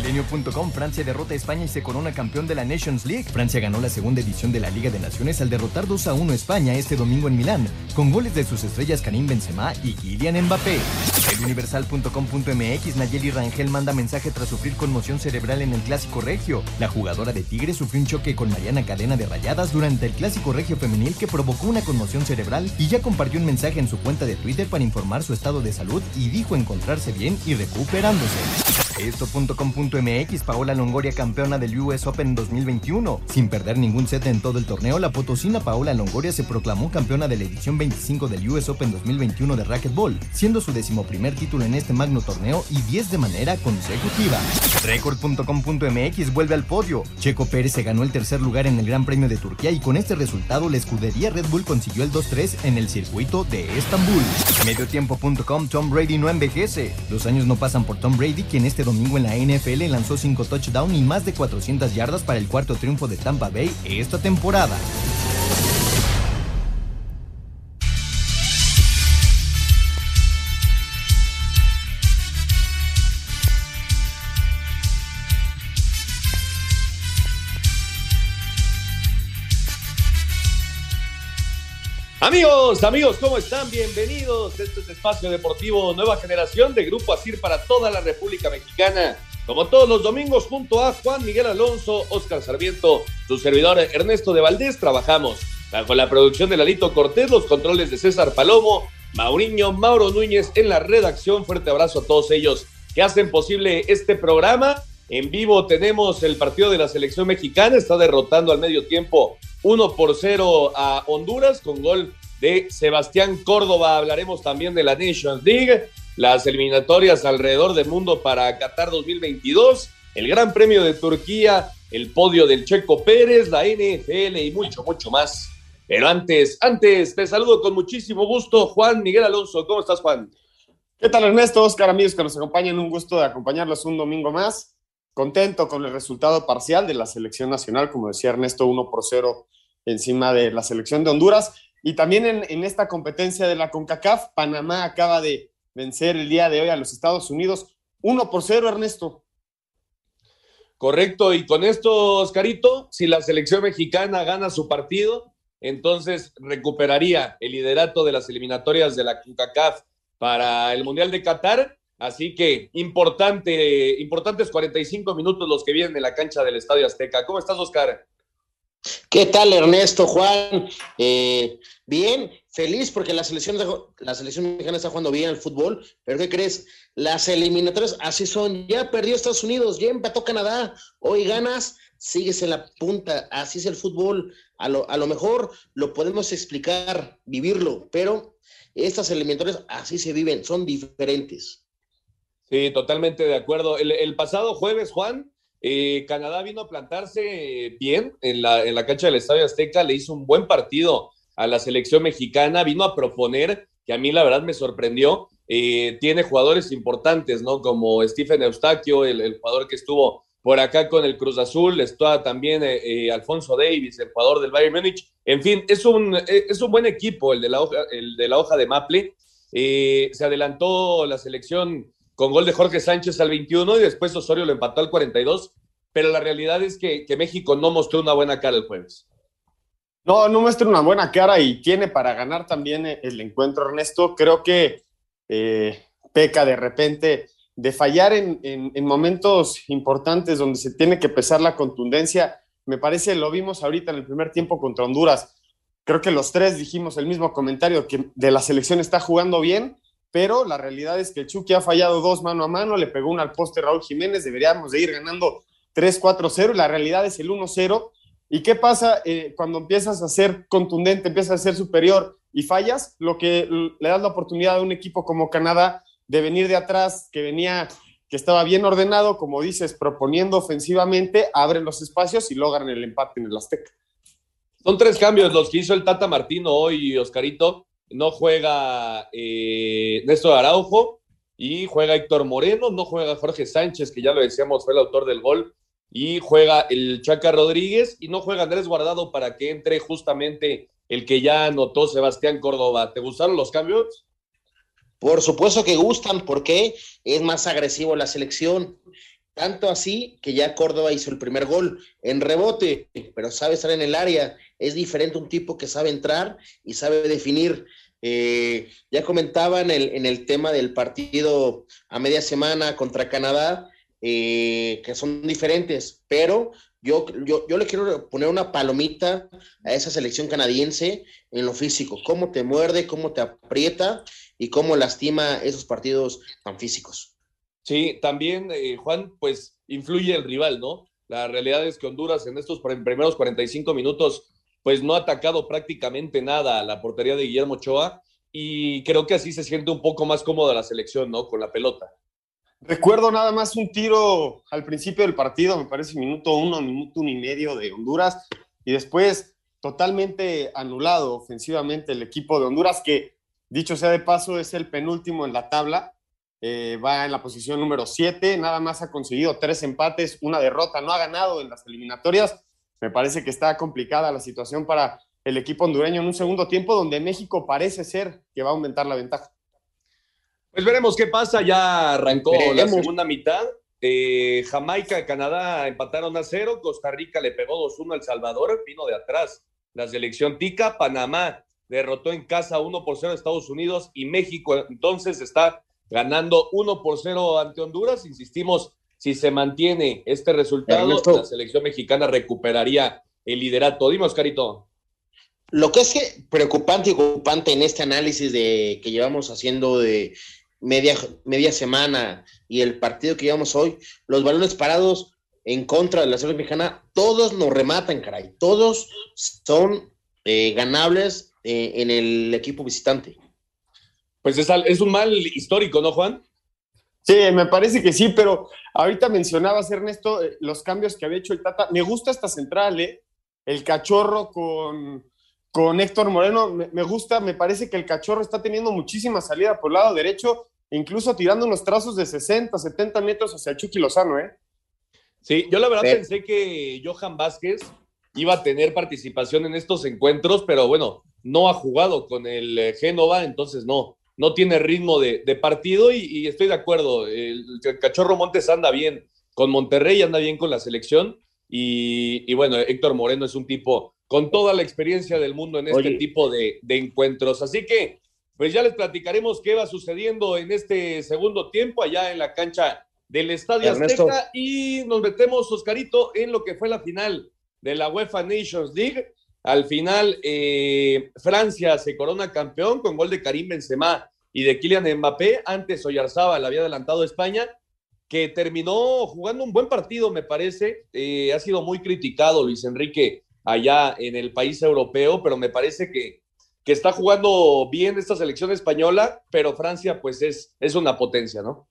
Milenio.com Francia derrota a España y se corona campeón de la Nations League. Francia ganó la segunda edición de la Liga de Naciones al derrotar 2 a 1 a España este domingo en Milán, con goles de sus estrellas Karim Benzema y Kylian Mbappé. El Universal.com.mx Nayeli Rangel manda mensaje tras sufrir conmoción cerebral en el Clásico Regio. La jugadora de Tigre sufrió un choque con Mariana Cadena de Rayadas durante el Clásico Regio Femenil que provocó una conmoción cerebral y ya compartió un mensaje en su cuenta de Twitter para informar su estado de salud y dijo encontrarse bien y recuperándose. Esto.com.mx Paola Longoria campeona del US Open 2021. Sin perder ningún set en todo el torneo, la potosina Paola Longoria se proclamó campeona de la edición 25 del US Open 2021 de racquetball, siendo su decimoprimer título en este magno torneo y 10 de manera consecutiva. Record.com.mx vuelve al podio. Checo Pérez se ganó el tercer lugar en el Gran Premio de Turquía y con este resultado la escudería Red Bull consiguió el 2-3 en el circuito de Estambul. Mediotiempo.com Tom Brady no envejece. Los años no pasan por Tom Brady, quien este domingo en la NFL lanzó 5 touchdowns y más de 400 yardas para el cuarto triunfo de Tampa Bay esta temporada. Amigos, amigos, ¿cómo están? Bienvenidos. Este es Espacio Deportivo Nueva Generación de Grupo Asir para toda la República Mexicana. Como todos los domingos, junto a Juan Miguel Alonso, Oscar Sarmiento, su servidor Ernesto de Valdés, trabajamos bajo la producción de Lalito Cortés, los controles de César Palomo, Mauriño, Mauro Núñez en la redacción. Fuerte abrazo a todos ellos que hacen posible este programa. En vivo tenemos el partido de la selección mexicana, está derrotando al medio tiempo 1 por 0 a Honduras con gol de Sebastián Córdoba. Hablaremos también de la Nations League, las eliminatorias alrededor del mundo para Qatar 2022, el Gran Premio de Turquía, el podio del Checo Pérez, la NFL y mucho, mucho más. Pero antes, antes, te saludo con muchísimo gusto, Juan Miguel Alonso. ¿Cómo estás, Juan? ¿Qué tal, Ernesto? Oscar, amigos que nos acompañan, un gusto de acompañarlos un domingo más. Contento con el resultado parcial de la selección nacional, como decía Ernesto, 1 por 0 encima de la selección de Honduras. Y también en, en, esta competencia de la CONCACAF, Panamá acaba de vencer el día de hoy a los Estados Unidos 1 por 0, Ernesto. Correcto, y con esto, Oscarito, si la selección mexicana gana su partido, entonces recuperaría el liderato de las eliminatorias de la CONCACAF para el Mundial de Qatar. Así que importante, importantes 45 minutos los que vienen en la cancha del Estadio Azteca. ¿Cómo estás, Oscar? ¿Qué tal, Ernesto, Juan? Eh, bien, feliz porque la selección, de, la selección mexicana está jugando bien al fútbol, pero ¿qué crees? Las eliminatorias así son. Ya perdió Estados Unidos, ya empató Canadá, hoy ganas, sigues en la punta, así es el fútbol. A lo, a lo mejor lo podemos explicar, vivirlo, pero estas eliminatorias así se viven, son diferentes. Sí, totalmente de acuerdo. El pasado jueves, Juan, eh, Canadá vino a plantarse bien en la, en la cancha del Estadio Azteca, le hizo un buen partido a la selección mexicana, vino a proponer, que a mí la verdad me sorprendió, eh, tiene jugadores importantes, ¿no? Como Stephen Eustaquio, el, jugador que estuvo por acá con el Cruz Azul, está también eh, eh, Alfonso Davis, el jugador del Bayern Múnich, en fin, es un, es un buen equipo el de la hoja, el de, la hoja de Maple, se adelantó la selección con gol de Jorge Sánchez al 21 y después Osorio lo empató al 42, pero la realidad es que, que México no mostró una buena cara el jueves. No, no muestra una buena cara y tiene para ganar también el encuentro, Ernesto. Creo que eh, peca de repente de fallar en, en, en, momentos importantes donde se tiene que pesar la contundencia. Me parece, lo vimos ahorita en el primer tiempo contra Honduras. creo que los tres dijimos el mismo comentario, que de la selección está jugando bien, pero la realidad es que Chucky ha fallado dos mano a mano, le pegó una al poste Raúl Jiménez, deberíamos de ir ganando 3-4-0, la realidad es el 1-0. ¿Y qué pasa eh, cuando empiezas a ser contundente, empiezas a ser superior y fallas? Lo que le das la oportunidad a un equipo como Canadá de venir de atrás, que venía, que estaba bien ordenado, como dices, proponiendo ofensivamente, abren los espacios y logran el empate en el Azteca. Son tres cambios los que hizo el Tata Martino hoy, Oscarito. No juega eh, Néstor Araujo y juega Héctor Moreno, no juega Jorge Sánchez, que ya lo decíamos, fue el autor del gol, y juega el Chaca Rodríguez y no juega Andrés Guardado para que entre justamente el que ya anotó Sebastián Córdoba. ¿Te gustaron los cambios? Por supuesto que gustan, porque es más agresivo la selección. Tanto así que ya Córdoba hizo el primer gol en rebote, pero sabe estar en el área. Es diferente un tipo que sabe entrar y sabe definir. Eh, ya comentaba en el, en el, tema del partido a media semana contra Canadá, eh, que son diferentes, pero yo, yo, yo, le quiero poner una palomita a esa selección canadiense en lo físico, cómo te muerde, cómo te aprieta y cómo lastima esos partidos tan físicos. Sí, también, eh, Juan, pues influye el rival, ¿no? La realidad es que Honduras en estos primeros 45 minutos, pues no ha atacado prácticamente nada a la portería de Guillermo Ochoa y creo que así se siente un poco más cómoda la selección, ¿no? Con la pelota. Recuerdo nada más un tiro al principio del partido, me parece minuto uno, minuto uno y medio de Honduras, y después totalmente anulado ofensivamente el equipo de Honduras, que dicho sea de paso es el penúltimo en la tabla, eh, va en la posición número 7, nada más ha conseguido tres empates, una derrota, no ha ganado en las eliminatorias, me parece que está complicada la situación para el equipo hondureño en un segundo tiempo donde México parece ser que va a aumentar la ventaja. Pues veremos qué pasa. Ya arrancó la segunda mitad. Eh, Jamaica y Canadá empataron a cero. Costa Rica le pegó 2-1 al Salvador. Vino de atrás la selección tica. Panamá derrotó en casa 1 por 0 a Estados Unidos. Y México entonces está ganando 1 por 0 ante Honduras. Insistimos, si se mantiene este resultado, la selección mexicana recuperaría el liderato. Dime, Oscarito. Lo que es preocupante y preocupante en este análisis de que llevamos haciendo de media, media semana y el partido que llevamos hoy, los balones parados en contra de la selección mexicana, todos nos rematan, caray. Todos son eh, ganables eh, en el equipo visitante. Pues es, es un mal histórico, ¿no, Juan? Sí, me parece que sí, pero ahorita mencionabas, Ernesto, eh, los cambios que había hecho el Tata. Me gusta esta central, ¿eh? El cachorro con, con Héctor Moreno. Me, me, gusta, me parece que el cachorro está teniendo muchísima salida por el lado derecho incluso tirando unos trazos de 60, 70 metros hacia Chucky Lozano, ¿eh? Sí, yo la verdad pensé que Johan Vázquez iba a tener participación en estos encuentros, pero bueno, no ha jugado con el eh, Génova, entonces no, no tiene ritmo de, de partido y, y, estoy de acuerdo. El, el, Cachorro Montes anda bien con Monterrey, anda bien con la selección y, y, bueno, Héctor Moreno es un tipo con toda la experiencia del mundo en este Oye. tipo de, de encuentros. Así que pues ya les platicaremos qué va sucediendo en este segundo tiempo allá en la cancha del Estadio Ernesto. Azteca y nos metemos, Oscarito, en lo que fue la final de la UEFA Nations League. Al final, eh, Francia se corona campeón con gol de Karim Benzema y de Kylian Mbappé. Antes Oyarzábal había adelantado a España, que terminó jugando un buen partido, me parece. Eh, ha sido muy criticado Luis Enrique allá en el país europeo, pero me parece que que está jugando bien esta selección española, pero Francia pues es, es una potencia, ¿no?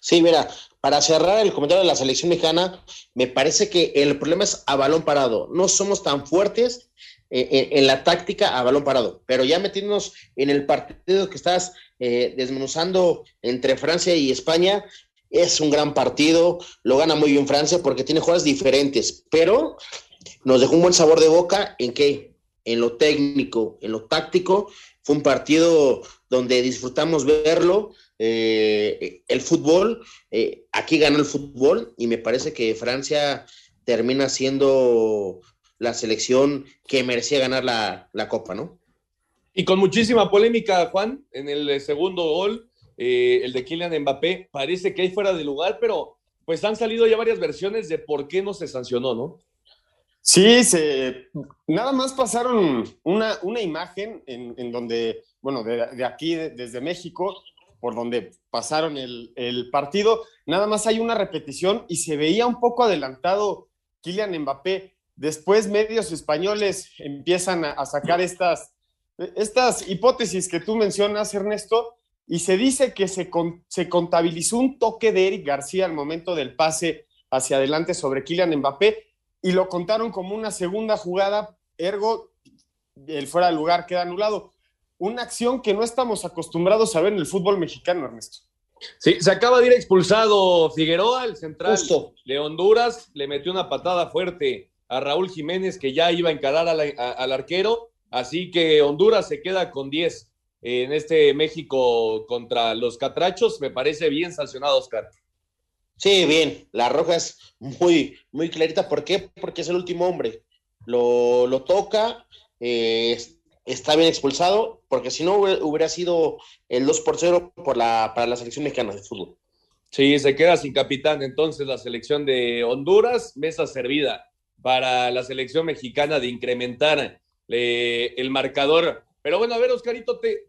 Sí, mira, para cerrar el comentario de la selección mexicana, me parece que el problema es a balón parado. No somos tan fuertes eh, en, en, la táctica a balón parado, pero ya metiéndonos en el partido que estás eh, desmenuzando entre Francia y España, es un gran partido, lo gana muy bien Francia porque tiene jugadas diferentes, pero nos dejó un buen sabor de boca en que en lo técnico, en lo táctico. Fue un partido donde disfrutamos verlo. Eh, el fútbol, eh, aquí ganó el fútbol y me parece que Francia termina siendo la selección que merecía ganar la, la Copa, ¿no? Y con muchísima polémica, Juan, en el segundo gol, eh, el de Kylian Mbappé, parece que hay fuera de lugar, pero pues han salido ya varias versiones de por qué no se sancionó, ¿no? Sí, se, nada más pasaron una, una imagen en, en donde, bueno, de, de aquí, de, desde México, por donde pasaron el, partido, nada más hay una repetición y se veía un poco adelantado Kylian Mbappé. Después medios españoles empiezan a, sacar estas, estas hipótesis que tú mencionas, Ernesto, y se dice que se, se contabilizó un toque de Eric García al momento del pase hacia adelante sobre Kylian Mbappé y lo contaron como una segunda jugada, ergo, el fuera de lugar queda anulado. Una acción que no estamos acostumbrados a ver en el fútbol mexicano, Ernesto. Sí, se acaba de ir expulsado Figueroa, el central Justo. de Honduras, le metió una patada fuerte a Raúl Jiménez que ya iba a encarar a la, a, al arquero, así que Honduras se queda con 10 en este México contra los Catrachos, me parece bien sancionado, Oscar. Sí, bien. La roja es muy, muy clarita. ¿Por qué? Porque es el último hombre. Lo, lo toca, eh, está bien expulsado, porque si no hubiera sido el 2 por 0 por la, para la selección mexicana de fútbol. Sí, se queda sin capitán entonces la selección de Honduras, mesa servida para la selección mexicana de incrementar eh, el marcador. Pero bueno, a ver, Oscarito, te,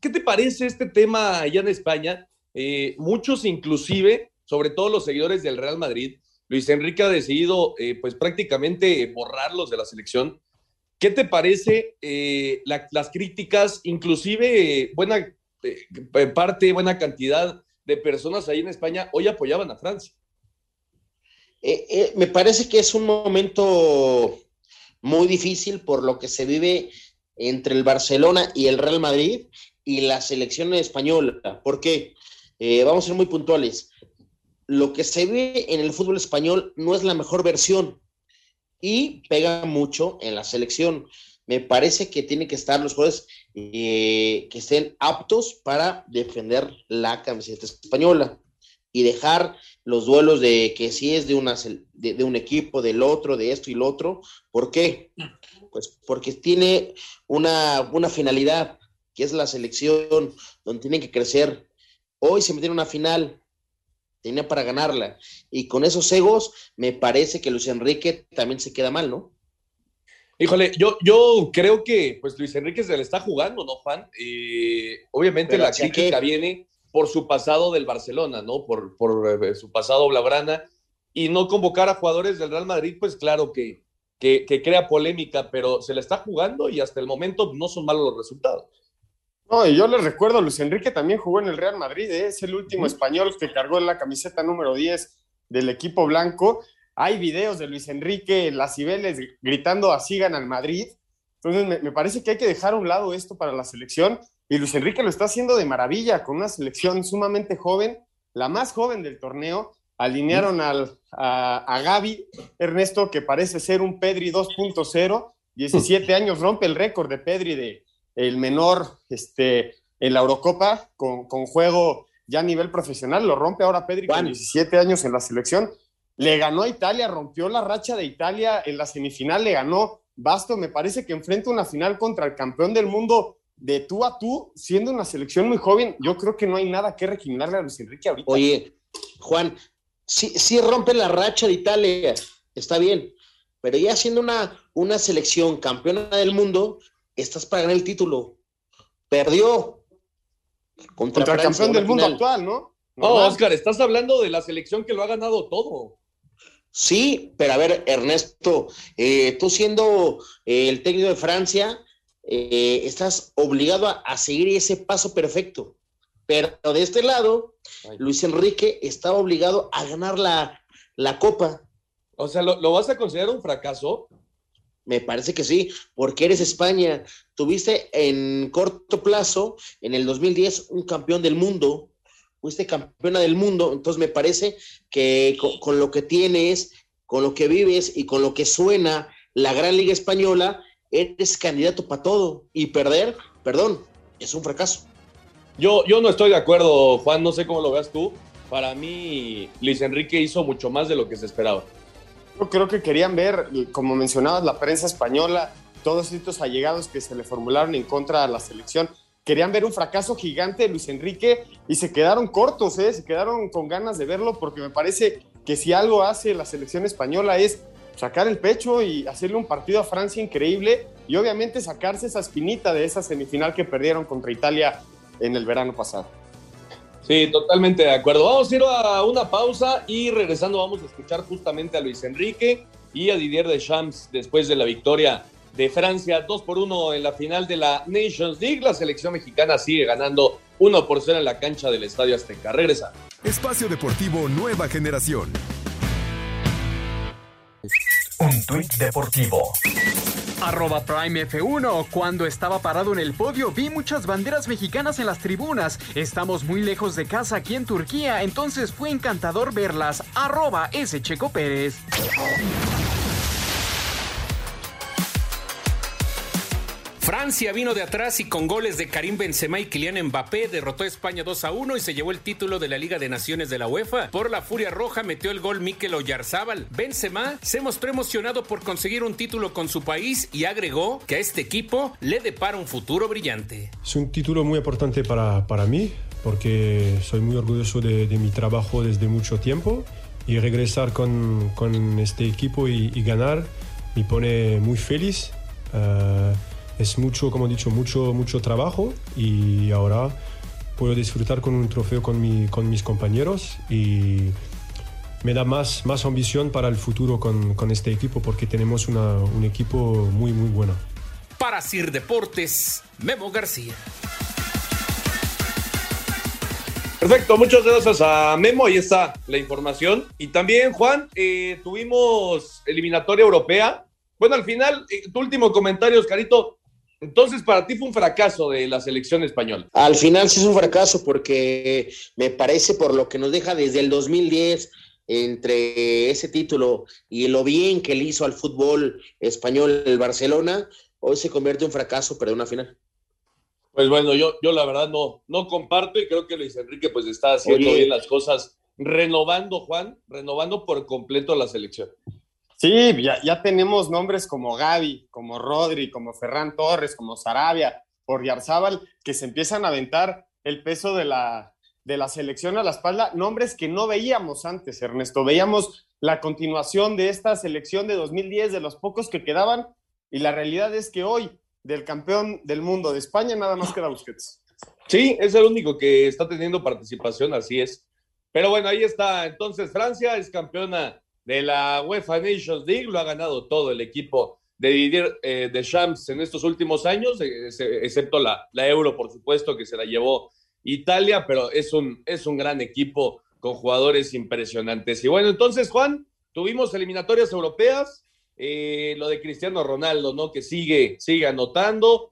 ¿qué te parece este tema allá en España? Eh, muchos inclusive sobre todo los seguidores del Real Madrid, Luis Enrique ha decidido eh, pues prácticamente borrarlos de la selección. ¿Qué te parece eh, la, las críticas, inclusive eh, buena eh, parte, buena cantidad de personas ahí en España hoy apoyaban a Francia? Eh, me parece que es un momento muy difícil por lo que se vive entre el Barcelona y el Real Madrid y la selección española. ¿Por qué? vamos a ser muy puntuales lo que se ve en el fútbol español no es la mejor versión y pega mucho en la selección. Me parece que tienen que estar los jugadores eh, que estén aptos para defender la camiseta española y dejar los duelos de que si es de, una, de, de un equipo, del otro, de esto y lo otro. ¿Por qué? Pues porque tiene una, una finalidad, que es la selección, donde tienen que crecer. Hoy se metieron a una final, tenía para ganarla. Y con esos egos, me parece que Luis Enrique también se queda mal, ¿no? Híjole, yo, yo creo que pues Luis Enrique se le está jugando, ¿no, Juan? Eh, obviamente Pero la crítica que... viene por su pasado del Barcelona, ¿no? Por, por eh, su pasado blaugrana. Y no convocar a jugadores del Real Madrid, pues claro que, que, que crea polémica, pero se le está jugando y hasta el momento no son malos los resultados. No, y yo les recuerdo, Luis Enrique también jugó en el Real Madrid, ¿eh? es el último español que cargó en la camiseta número 10 del equipo blanco. Hay videos de Luis Enrique en las Cibeles gritando así gana al Madrid. Entonces me, me, parece que hay que dejar a un lado esto para la selección. Y Luis Enrique lo está haciendo de maravilla con una selección sumamente joven, la más joven del torneo. Alinearon al, a, a Gaby Ernesto, que parece ser un Pedri 2.0. 17 años rompe el récord de Pedri de, el menor este, en la Eurocopa con, con, juego ya a nivel profesional, lo rompe ahora Pedri con 17 años en la selección. Le ganó a Italia, rompió la racha de Italia en la semifinal, le ganó Basto, me parece que enfrenta una final contra el campeón del mundo de tú a tú, siendo una selección muy joven, yo creo que no hay nada que recriminarle a Luis Enrique ahorita. Oye, Juan, sí, sí rompe la racha de Italia, está bien, pero ya siendo una, una selección campeona del mundo, estás para ganar el título. Perdió. Contra, contra el campeón del mundo actual, ¿no? No, oh, Oscar, estás hablando de la selección que lo ha ganado todo. Sí, pero a ver, Ernesto, eh, tú siendo eh, el técnico de Francia, eh, estás obligado a, a, seguir ese paso perfecto. Pero de este lado, Ay. Luis Enrique estaba obligado a ganar la, la copa. O sea, ¿lo, ¿lo, vas a considerar un fracaso? Me parece que sí, porque eres España. Tuviste en corto plazo, en el 2010, un campeón del mundo, fuiste campeona del mundo, entonces me parece que con, lo que tienes, con lo que vives y con lo que suena la Gran Liga Española, eres candidato para todo. Y perder, perdón, es un fracaso. Yo, yo no estoy de acuerdo, Juan, no sé cómo lo veas tú. Para mí, Luis Enrique hizo mucho más de lo que se esperaba. Yo creo que querían ver, como mencionabas, la prensa española, todos estos allegados que se le formularon en contra de la selección, querían ver un fracaso gigante de Luis Enrique y se quedaron cortos, ¿eh? se quedaron con ganas de verlo porque me parece que si algo hace la selección española es sacar el pecho y hacerle un partido a Francia increíble y obviamente sacarse esa espinita de esa semifinal que perdieron contra Italia en el verano pasado. Sí, totalmente de acuerdo. Vamos a ir a una pausa y regresando vamos a escuchar justamente a Luis Enrique y a Didier Deschamps después de la victoria de Francia 2 por 1 en la final de la Nations League. La selección mexicana sigue ganando 1 por 0 en la cancha del Estadio Azteca. Regresa. Espacio Deportivo Nueva Generación. Un tuit deportivo. Arroba Prime F1. Cuando estaba parado en el podio vi muchas banderas mexicanas en las tribunas. Estamos muy lejos de casa aquí en Turquía, entonces fue encantador verlas. Arroba S. Checo Pérez. Francia vino de atrás y con goles de Karim Benzema y Kylian Mbappé derrotó a España 2 a 1 y se llevó el título de la Liga de Naciones de la UEFA. Por la Furia Roja metió el gol Mikel Oyarzábal. Benzema se mostró emocionado por conseguir un título con su país y agregó que a este equipo le depara un futuro brillante. Es un título muy importante para, para mí porque soy muy orgulloso de, mi trabajo desde mucho tiempo y regresar con, con este equipo y, ganar me pone muy feliz. Uh, es mucho, como he dicho, mucho, mucho trabajo y ahora puedo disfrutar con un trofeo con, mi, con mis compañeros y me da más, más ambición para el futuro con, con este equipo porque tenemos una, un equipo muy, muy bueno. Para Sir Deportes, Memo García. Perfecto, muchas gracias a Memo, ahí está la información. Y también, Juan, eh, tuvimos eliminatoria europea. Bueno, al final, eh, tu último comentario, Oscarito, entonces, para ti fue un fracaso de la selección española. Al final sí es un fracaso porque me parece por lo que nos deja desde el 2010 entre ese título y lo bien que le hizo al fútbol español el Barcelona, hoy se convierte en un fracaso pero una final. Pues bueno, yo, yo la verdad no, no comparto y creo que Luis Enrique pues está haciendo Oye. bien las cosas, renovando, Juan, renovando por completo la selección. Sí, ya, ya, tenemos nombres como Gaby, como Rodri, como Ferran Torres, como Sarabia, por Yarzábal, que se empiezan a aventar el peso de la, de la selección a la espalda, nombres que no veíamos antes, Ernesto. Veíamos la continuación de esta selección de 2010, de los pocos que quedaban, y la realidad es que hoy, del campeón del mundo de España, nada más queda Busquets. Sí, es el único que está teniendo participación, así es. Pero bueno, ahí está. Entonces, Francia es campeona de la UEFA Nations League, lo ha ganado todo el equipo de Didier eh, Deschamps en estos últimos años, eh, excepto la, la, Euro, por supuesto, que se la llevó Italia, pero es un, es un gran equipo con jugadores impresionantes. Y bueno, entonces, Juan, tuvimos eliminatorias europeas, eh, lo de Cristiano Ronaldo, ¿no? Que sigue, sigue anotando,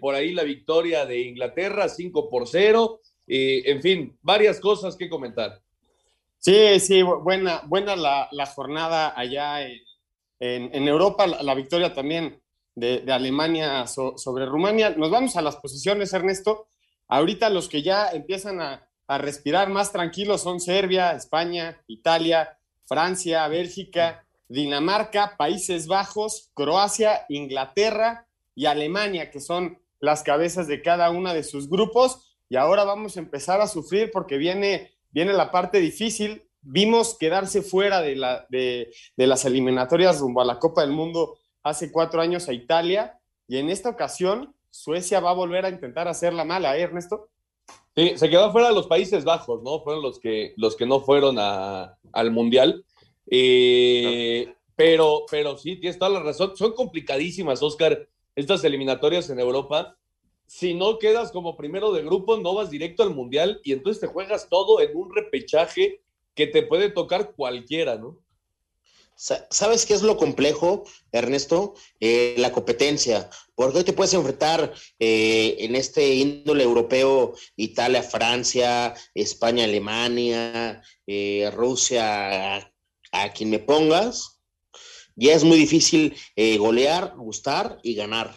por ahí la victoria de Inglaterra, 5 por 0, en fin, varias cosas que comentar. Sí, sí, buena, buena la, la jornada allá en, en, Europa, la, victoria también de, de Alemania so, sobre Rumania. Nos vamos a las posiciones, Ernesto. Ahorita los que ya empiezan a, a respirar más tranquilos son Serbia, España, Italia, Francia, Bélgica, Dinamarca, Países Bajos, Croacia, Inglaterra y Alemania, que son las cabezas de cada una de sus grupos. Y ahora vamos a empezar a sufrir porque viene viene la parte difícil. Vimos quedarse fuera de, la, de, de, las eliminatorias rumbo a la Copa del Mundo hace cuatro años a Italia y en esta ocasión Suecia va a volver a intentar hacerla mala, ¿eh, Ernesto? Sí, se quedó fuera de los Países Bajos, ¿no? Fueron los que, los que no fueron al Mundial. Eh, pero, pero sí, tienes toda la razón. Son complicadísimas, Oscar, estas eliminatorias en Europa si no quedas como primero de grupo, no vas directo al mundial y entonces te juegas todo en un repechaje que te puede tocar cualquiera, ¿no? ¿Sabes qué es lo complejo, Ernesto? Eh, la competencia. Porque hoy te puedes enfrentar eh, en este índole europeo, Italia, Francia, España, Alemania, eh, Rusia, a, quien me pongas. Ya es muy difícil golear, gustar y ganar.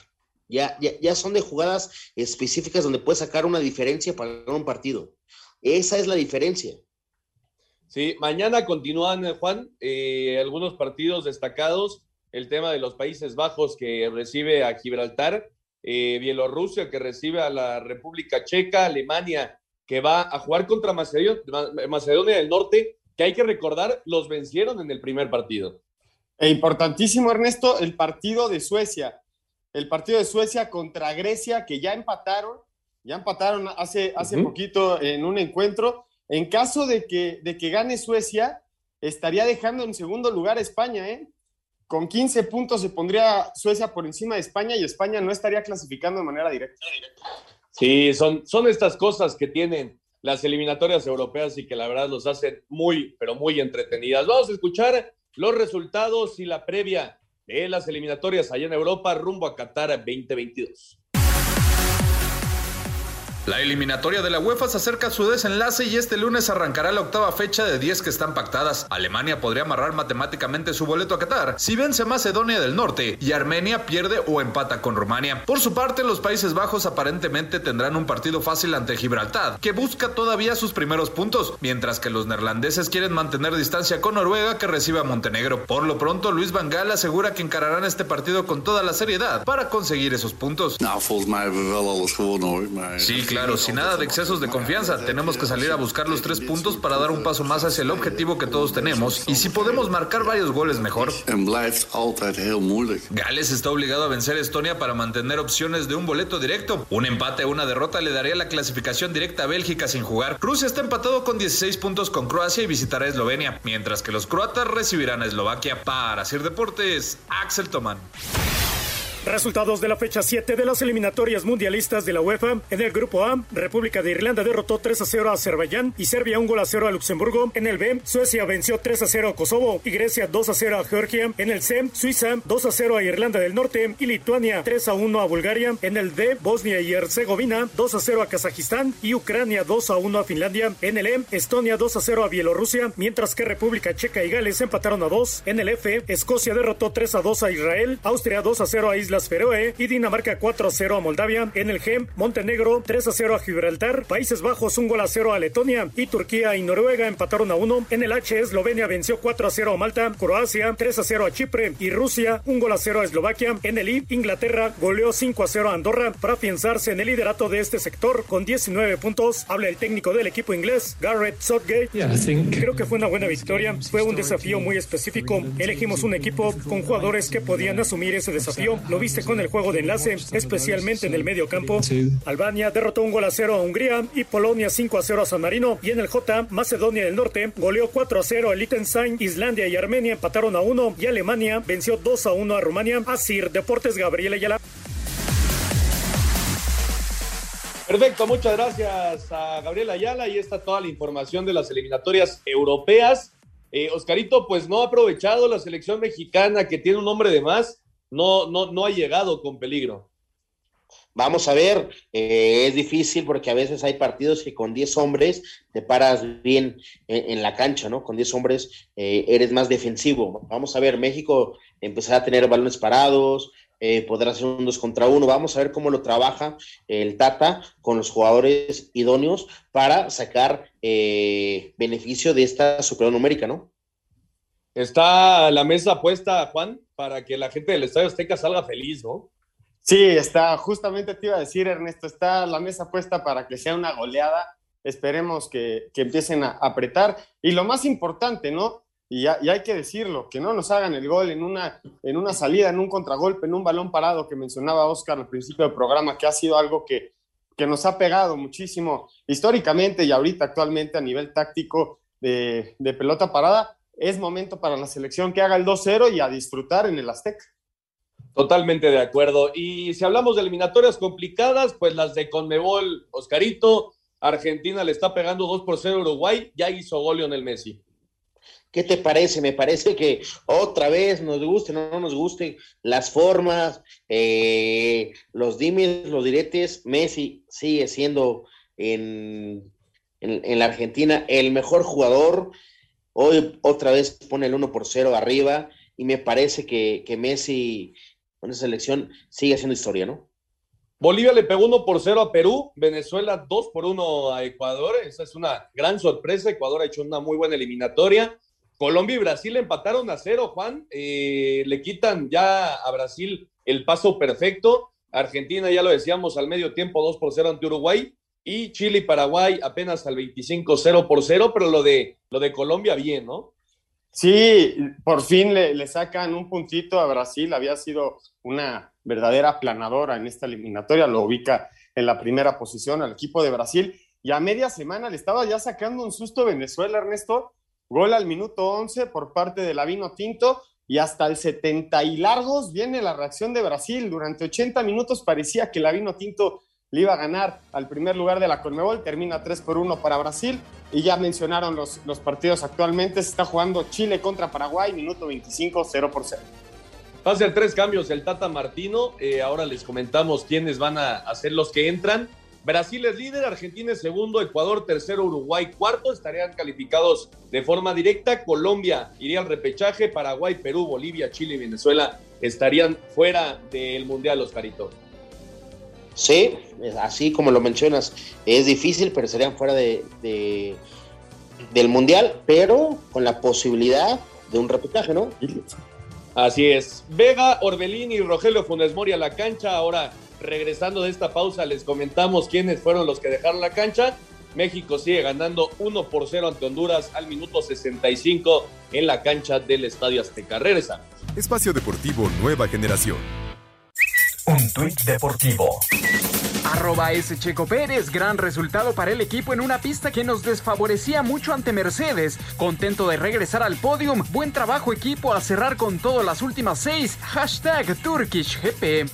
Ya, ya, ya, son de jugadas específicas donde puedes sacar una diferencia para un partido. Esa es la diferencia. Sí, mañana continúan, Juan, eh, algunos partidos destacados. El tema de los Países Bajos que recibe a Gibraltar, eh, Bielorrusia que recibe a la República Checa, Alemania que va a jugar contra Macedonia, Macedonia del Norte, que hay que recordar, los vencieron en el primer partido. E importantísimo, Ernesto, el partido de Suecia. El partido de Suecia contra Grecia, que ya empataron, ya empataron hace, hace poquito en un encuentro. En caso de que, de que gane Suecia, estaría dejando en segundo lugar a España, ¿eh? Con 15 puntos se pondría Suecia por encima de España y España no estaría clasificando de manera directa. Sí, son, son estas cosas que tienen las eliminatorias europeas y que la verdad los hacen muy, pero muy entretenidas. Vamos a escuchar los resultados y la previa de las eliminatorias allá en Europa rumbo a Qatar 2022. La eliminatoria de la UEFA se acerca a su desenlace y este lunes arrancará la octava fecha de 10 que están pactadas. Alemania podría amarrar matemáticamente su boleto a Qatar si vence Macedonia del Norte y Armenia pierde o empata con Rumania. Por su parte, los Países Bajos aparentemente tendrán un partido fácil ante Gibraltar, que busca todavía sus primeros puntos, mientras que los neerlandeses quieren mantener distancia con Noruega que recibe a Montenegro. Por lo pronto, Luis Van Gaal asegura que encararán este partido con toda la seriedad para conseguir esos puntos. Sí, claro, sin nada de excesos de confianza. Tenemos que salir a buscar los tres puntos para dar un paso más hacia el objetivo que todos tenemos. Y si podemos marcar varios goles mejor. Gales está obligado a vencer a Estonia para mantener opciones de un boleto directo. Un empate o una derrota le daría la clasificación directa a Bélgica sin jugar. Rusia está empatado con 16 puntos con Croacia y visitará Eslovenia, mientras que los croatas recibirán a Eslovaquia. Para Sir Deportes, Axel Toman. Resultados de la fecha 7 de las eliminatorias mundialistas de la UEFA. En el grupo A, República de Irlanda derrotó 3 a 0 a Azerbaiyán y Serbia un gol a 0 a Luxemburgo. En el B, Suecia venció 3 a 0 a Kosovo y Grecia 2 a 0 a Georgia. En el C, Suiza 2 a 0 a Irlanda del Norte y Lituania 3 a 1 a Bulgaria. En el D, Bosnia y Herzegovina 2 a 0 a Kazajistán y Ucrania 2 a 1 a Finlandia. En el E, Estonia 2 a 0 a Bielorrusia, mientras que República Checa y Gales empataron a 2. En el F, Escocia derrotó 3 a 2 a Israel, Austria 2 a 0 a Isla Feroe y Dinamarca 4 a 0 a Moldavia. En el G, Montenegro 3 a 0 a Gibraltar, Países Bajos un gol a 0 a Letonia y Turquía y Noruega empataron a 1. En el H, Eslovenia venció 4 a 0 a Malta, Croacia 3 a 0 a Chipre y Rusia un gol a 0 a Eslovaquia. En el I, Inglaterra goleó 5 a 0 a Andorra para afianzarse en el liderato de este sector con 19 puntos. Habla el técnico del equipo inglés, Garrett Southgate. Creo que fue una buena victoria. Fue un desafío muy específico. Elegimos un equipo con jugadores que podían asumir ese desafío. Lo viste con el juego de enlace, especialmente en el medio campo. Albania derrotó un gol a cero a Hungría y Polonia 5 a 0 a San Marino. Y en el J, Macedonia del Norte goleó 4 a 0 a Liechtenstein, Islandia y Armenia empataron a 1 y Alemania venció 2 a 1 a Rumania. Asir Deportes Gabriel Ayala. Perfecto, muchas gracias a Gabriel Ayala. Y está toda la información de las eliminatorias europeas. Eh, Oscarito, pues no ha aprovechado la selección mexicana que tiene un hombre de más no, no, no ha llegado con peligro. Vamos a ver, eh, es difícil porque a veces hay partidos que con 10 hombres te paras bien en, la cancha, ¿no? Con 10 hombres eh, eres más defensivo. Vamos a ver, México empezará a tener balones parados, eh, podrá hacer un dos contra uno. Vamos a ver cómo lo trabaja el Tata con los jugadores idóneos para sacar beneficio de esta superior numérica, ¿no? Está la mesa puesta, Juan, para que la gente del Estadio Azteca salga feliz, ¿no? Sí, está, justamente te iba a decir, Ernesto, está la mesa puesta para que sea una goleada. Esperemos que, empiecen a apretar. Y lo más importante, ¿no? Y, hay que decirlo, que no nos hagan el gol en una, en una salida, en un contragolpe, en un balón parado que mencionaba Oscar al principio del programa, que ha sido algo que, que nos ha pegado muchísimo históricamente y ahorita actualmente a nivel táctico de, de pelota parada. Es momento para la selección que haga el 2-0 y a disfrutar en el Azteca. Totalmente de acuerdo. Y si hablamos de eliminatorias complicadas, pues las de Conmebol, Oscarito, Argentina le está pegando 2 por 0 a Uruguay, ya hizo gol el Messi. ¿Qué te parece? Me parece que otra vez nos guste, no, no nos guste las formas, eh, los dimes, los diretes. Messi sigue siendo en, en, la Argentina el mejor jugador. Hoy otra vez pone el 1 por 0 arriba y me parece que, que Messi con esa selección sigue haciendo historia, ¿no? Bolivia le pegó 1 por 0 a Perú, Venezuela 2 por 1 a Ecuador, esa es una gran sorpresa, Ecuador ha hecho una muy buena eliminatoria, Colombia y Brasil empataron a cero, Juan, eh, le quitan ya a Brasil el paso perfecto, Argentina ya lo decíamos al medio tiempo 2 por 0 ante Uruguay, y Chile y Paraguay apenas al 25 0 por 0, pero lo de, lo de Colombia bien, ¿no? Sí, por fin le, le, sacan un puntito a Brasil. Había sido una verdadera planadora en esta eliminatoria. Lo ubica en la primera posición al equipo de Brasil. Y a media semana le estaba ya sacando un susto Venezuela, Ernesto. Gol al minuto 11 por parte de Lavino Tinto. Y hasta el 70 y largos viene la reacción de Brasil. Durante 80 minutos parecía que Lavino Tinto le iba a ganar al primer lugar de la Conmebol. Termina 3 por 1 para Brasil. Y ya mencionaron los, los partidos actualmente. Se está jugando Chile contra Paraguay, minuto 25, 0 por 0. Hace tres cambios el Tata Martino. Eh, ahora les comentamos quiénes van a, a ser los que entran. Brasil es líder, Argentina es segundo, Ecuador tercero, Uruguay cuarto, estarían calificados de forma directa, Colombia iría al repechaje, Paraguay, Perú, Bolivia, Chile y Venezuela estarían fuera del Mundial, Oscarito. Sí, así como lo mencionas, es difícil, pero serían fuera de, de, del Mundial, pero con la posibilidad de un repechaje, ¿no? Así es. Vega, Orbelín y Rogelio Funes Mori a la cancha, ahora regresando de esta pausa, les comentamos quiénes fueron los que dejaron la cancha. México sigue ganando 1 por 0 ante Honduras al minuto 65 en la cancha del Estadio Azteca. Regresamos. Espacio Deportivo Nueva Generación. Un tuit deportivo. Arroba S. Checo Pérez, gran resultado para el equipo en una pista que nos desfavorecía mucho ante Mercedes. Contento de regresar al podium. Buen trabajo equipo a cerrar con todo las últimas seis. Hashtag TurkishGP.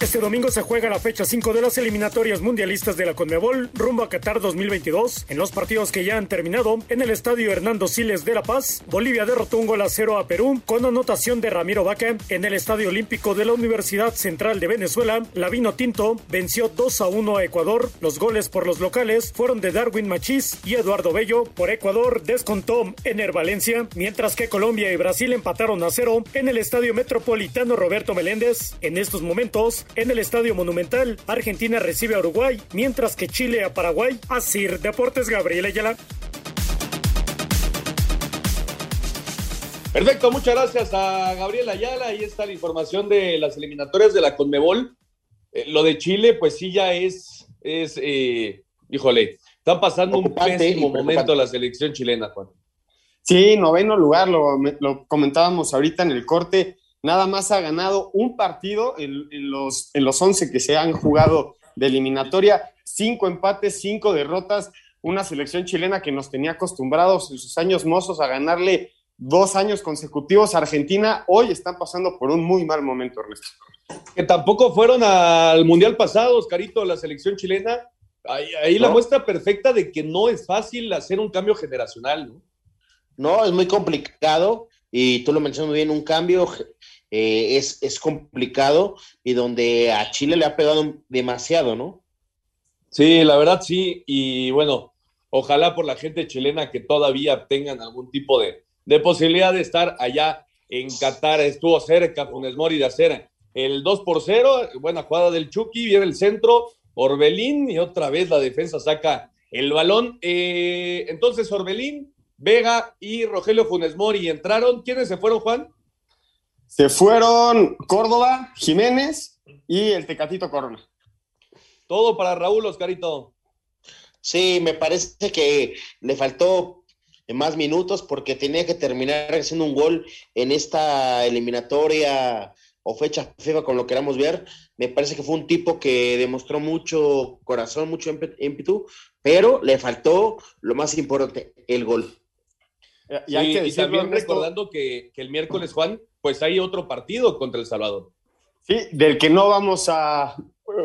Este domingo se juega la fecha 5 de las eliminatorias mundialistas de la Conmebol rumbo a Qatar 2022. En los partidos que ya han terminado, en el estadio Hernando Siles de La Paz, Bolivia derrotó un gol a cero a Perú con anotación de Ramiro Vaca. En el estadio olímpico de la Universidad Central de Venezuela, Lavino Tinto venció 2 a 1 a Ecuador. Los goles por los locales fueron de Darwin Machís y Eduardo Bello. Por Ecuador descontó Ener Valencia, mientras que Colombia y Brasil empataron a cero en el estadio metropolitano Roberto Meléndez. En estos momentos, en el Estadio Monumental, Argentina recibe a Uruguay, mientras que Chile a Paraguay. Asir Deportes Gabriel Ayala. Perfecto, muchas gracias a Gabriel Ayala. Ahí está la información de las eliminatorias de la Conmebol. Eh, lo de Chile, pues sí, ya es, es eh, híjole, están pasando un pésimo momento la selección chilena, Juan. Sí, noveno lugar, lo, lo comentábamos ahorita en el corte nada más ha ganado un partido en, en, los, en los 11 que se han jugado de eliminatoria, cinco empates, cinco derrotas, una selección chilena que nos tenía acostumbrados en sus años mozos a ganarle dos años consecutivos a Argentina, hoy están pasando por un muy mal momento, Ernesto. Que tampoco fueron al Mundial pasado, Oscarito, la selección chilena. Ahí, ahí ¿No? la muestra perfecta de que no es fácil hacer un cambio generacional, ¿no? No, es muy complicado y tú lo mencionas muy bien, un cambio eh, es, es, complicado y donde a Chile le ha pegado demasiado, ¿no? Sí, la verdad sí, y bueno, ojalá por la gente chilena que todavía tengan algún tipo de, de posibilidad de estar allá en Qatar, estuvo cerca Funes Mori de hacer el 2 por 0, buena jugada del Chucky, viene el centro, Orbelín y otra vez la defensa saca el balón. Eh, entonces Orbelín, Vega y Rogelio Funes Mori entraron. ¿Quiénes se fueron, Juan? Se fueron Córdoba, Jiménez y el Tecatito Corona. Todo para Raúl Oscarito. Sí, me parece que le faltó más minutos porque tenía que terminar haciendo un gol en esta eliminatoria o fecha FIFA, con lo queramos ver. Me parece que fue un tipo que demostró mucho corazón, mucho ímpetu, pero le faltó lo más importante, el gol. Y, sí, hay que y también recordando que, que, el miércoles, Juan, pues hay otro partido contra El Salvador. Sí, del que no vamos a...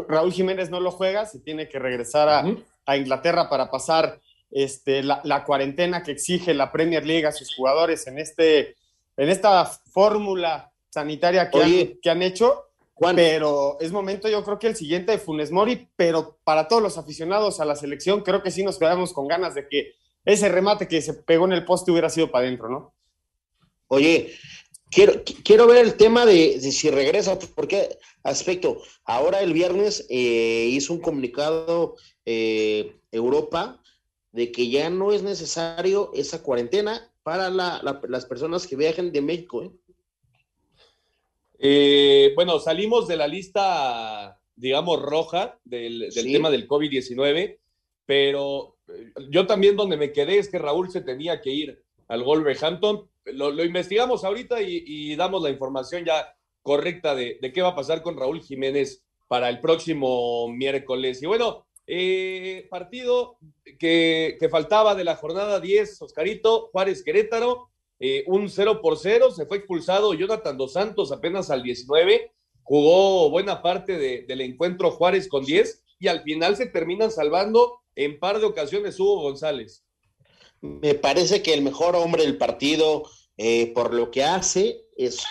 Raúl Jiménez no lo juega, se tiene que regresar a, uh -huh. a Inglaterra para pasar este, la, la, cuarentena que exige la Premier League a sus jugadores en, este, en esta fórmula sanitaria que, Oye, han, que han hecho. Juan. Pero es momento, yo creo que el siguiente de Funes Mori, pero para todos los aficionados a la selección, creo que sí nos quedamos con ganas de que ese remate que se pegó en el poste hubiera sido para adentro, ¿no? Oye, quiero, quiero ver el tema de, de si regresa, porque aspecto, ahora el viernes eh, hizo un comunicado eh, Europa de que ya no es necesario esa cuarentena para la, la, las personas que viajen de México. ¿eh? Eh, bueno, salimos de la lista, digamos, roja del, del sí. tema del COVID-19 pero eh, yo también donde me quedé es que Raúl se tenía que ir al Wolverhampton. Lo, lo investigamos ahorita y, damos la información ya correcta de, qué va a pasar con Raúl Jiménez para el próximo miércoles. Y bueno, eh, partido que, faltaba de la jornada 10, Oscarito, Juárez Querétaro, eh, un 0 por 0, se fue expulsado Jonathan Dos Santos apenas al 19, jugó buena parte de, del encuentro Juárez con 10 y al final se terminan salvando en par de ocasiones Hugo González. Me parece que el mejor hombre del partido eh, por lo que hace es,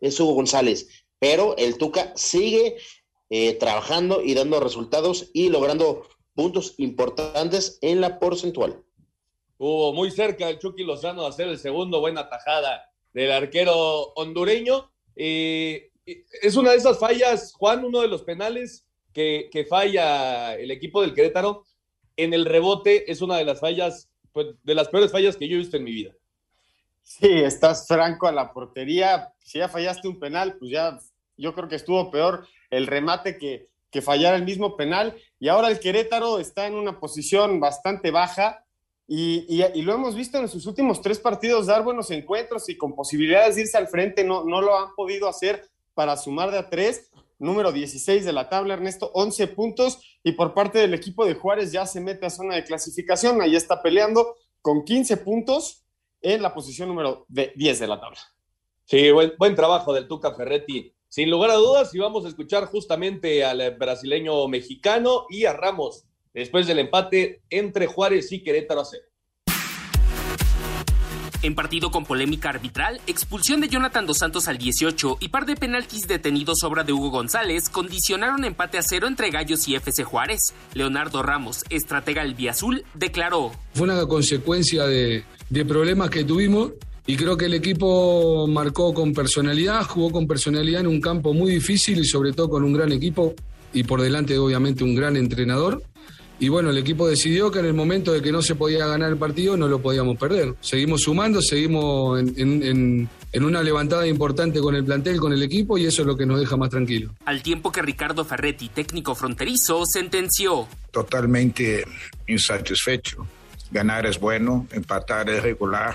es Hugo González, pero el Tuca sigue eh, trabajando y dando resultados y logrando puntos importantes en la porcentual. Hubo muy cerca el Chucky Lozano de hacer el segundo, buena tajada del arquero hondureño. Es una de esas fallas, Juan, uno de los penales que, que, falla el equipo del Querétaro en el rebote es una de las fallas, de las peores fallas que yo he visto en mi vida. Sí, estás franco a la portería. Si ya fallaste un penal, pues ya yo creo que estuvo peor el remate que, que fallar el mismo penal. Y ahora el Querétaro está en una posición bastante baja y, y, y, lo hemos visto en sus últimos tres partidos dar buenos encuentros y con posibilidades de irse al frente. No, no lo han podido hacer para sumar de a tres. Número 16 de la tabla, Ernesto, 11 puntos. Y por parte del equipo de Juárez ya se mete a zona de clasificación. Ahí está peleando con 15 puntos en la posición número 10 de la tabla. Sí, buen, trabajo del Tuca Ferretti. Sin lugar a dudas, y vamos a escuchar justamente al brasileño mexicano y a Ramos después del empate entre Juárez y Querétaro a cero. En partido con polémica arbitral, expulsión de Jonathan Dos Santos al 18 y par de penaltis detenidos obra de Hugo González condicionaron empate a cero entre Gallos y FC Juárez. Leonardo Ramos, estratega del Azul, declaró. Fue una consecuencia de, de problemas que tuvimos y creo que el equipo marcó con personalidad, jugó con personalidad en un campo muy difícil y sobre todo con un gran equipo y por delante obviamente un gran entrenador. Y bueno, el equipo decidió que en el momento de que no se podía ganar el partido no lo podíamos perder. Seguimos sumando, seguimos en, en, en, una levantada importante con el plantel, con el equipo y eso es lo que nos deja más tranquilos. Al tiempo que Ricardo Ferretti, técnico fronterizo, sentenció. Totalmente insatisfecho. Ganar es bueno, empatar es regular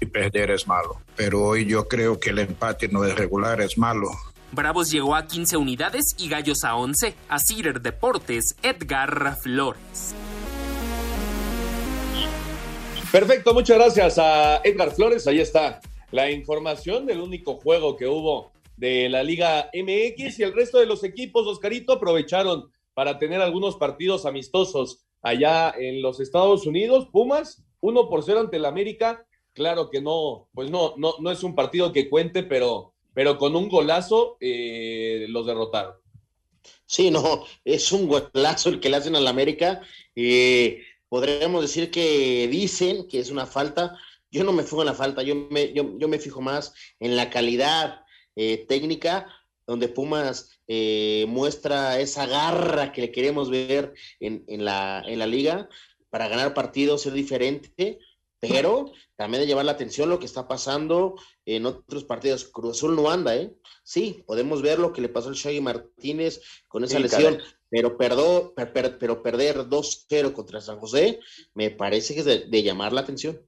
y perder es malo. Pero hoy yo creo que el empate no es regular, es malo. Bravos llegó a 15 unidades y Gallos a 11. A Cider Deportes, Edgar Flores. Perfecto, muchas gracias a Edgar Flores. Ahí está la información del único juego que hubo de la Liga MX y el resto de los equipos, Oscarito, aprovecharon para tener algunos partidos amistosos allá en los Estados Unidos. Pumas, 1 por 0 ante el América. Claro que no, pues no, no, no es un partido que cuente, pero pero con un golazo eh, los derrotaron. Sí, no, es un golazo el que le hacen al América. Eh, podríamos decir que dicen que es una falta. Yo no me fijo en la falta, yo me, yo, yo me fijo más en la calidad eh, técnica, donde Pumas eh, muestra esa garra que le queremos ver en, en, la, en la liga para ganar partidos, ser diferente pero también de llevar la atención lo que está pasando en otros partidos. Cruz Azul no anda, ¿eh? Sí, podemos ver lo que le pasó al Shaggy Martínez con esa sí, lesión, pero, perdó, per, per, pero perder 2-0 contra San José me parece que es de, de, llamar la atención.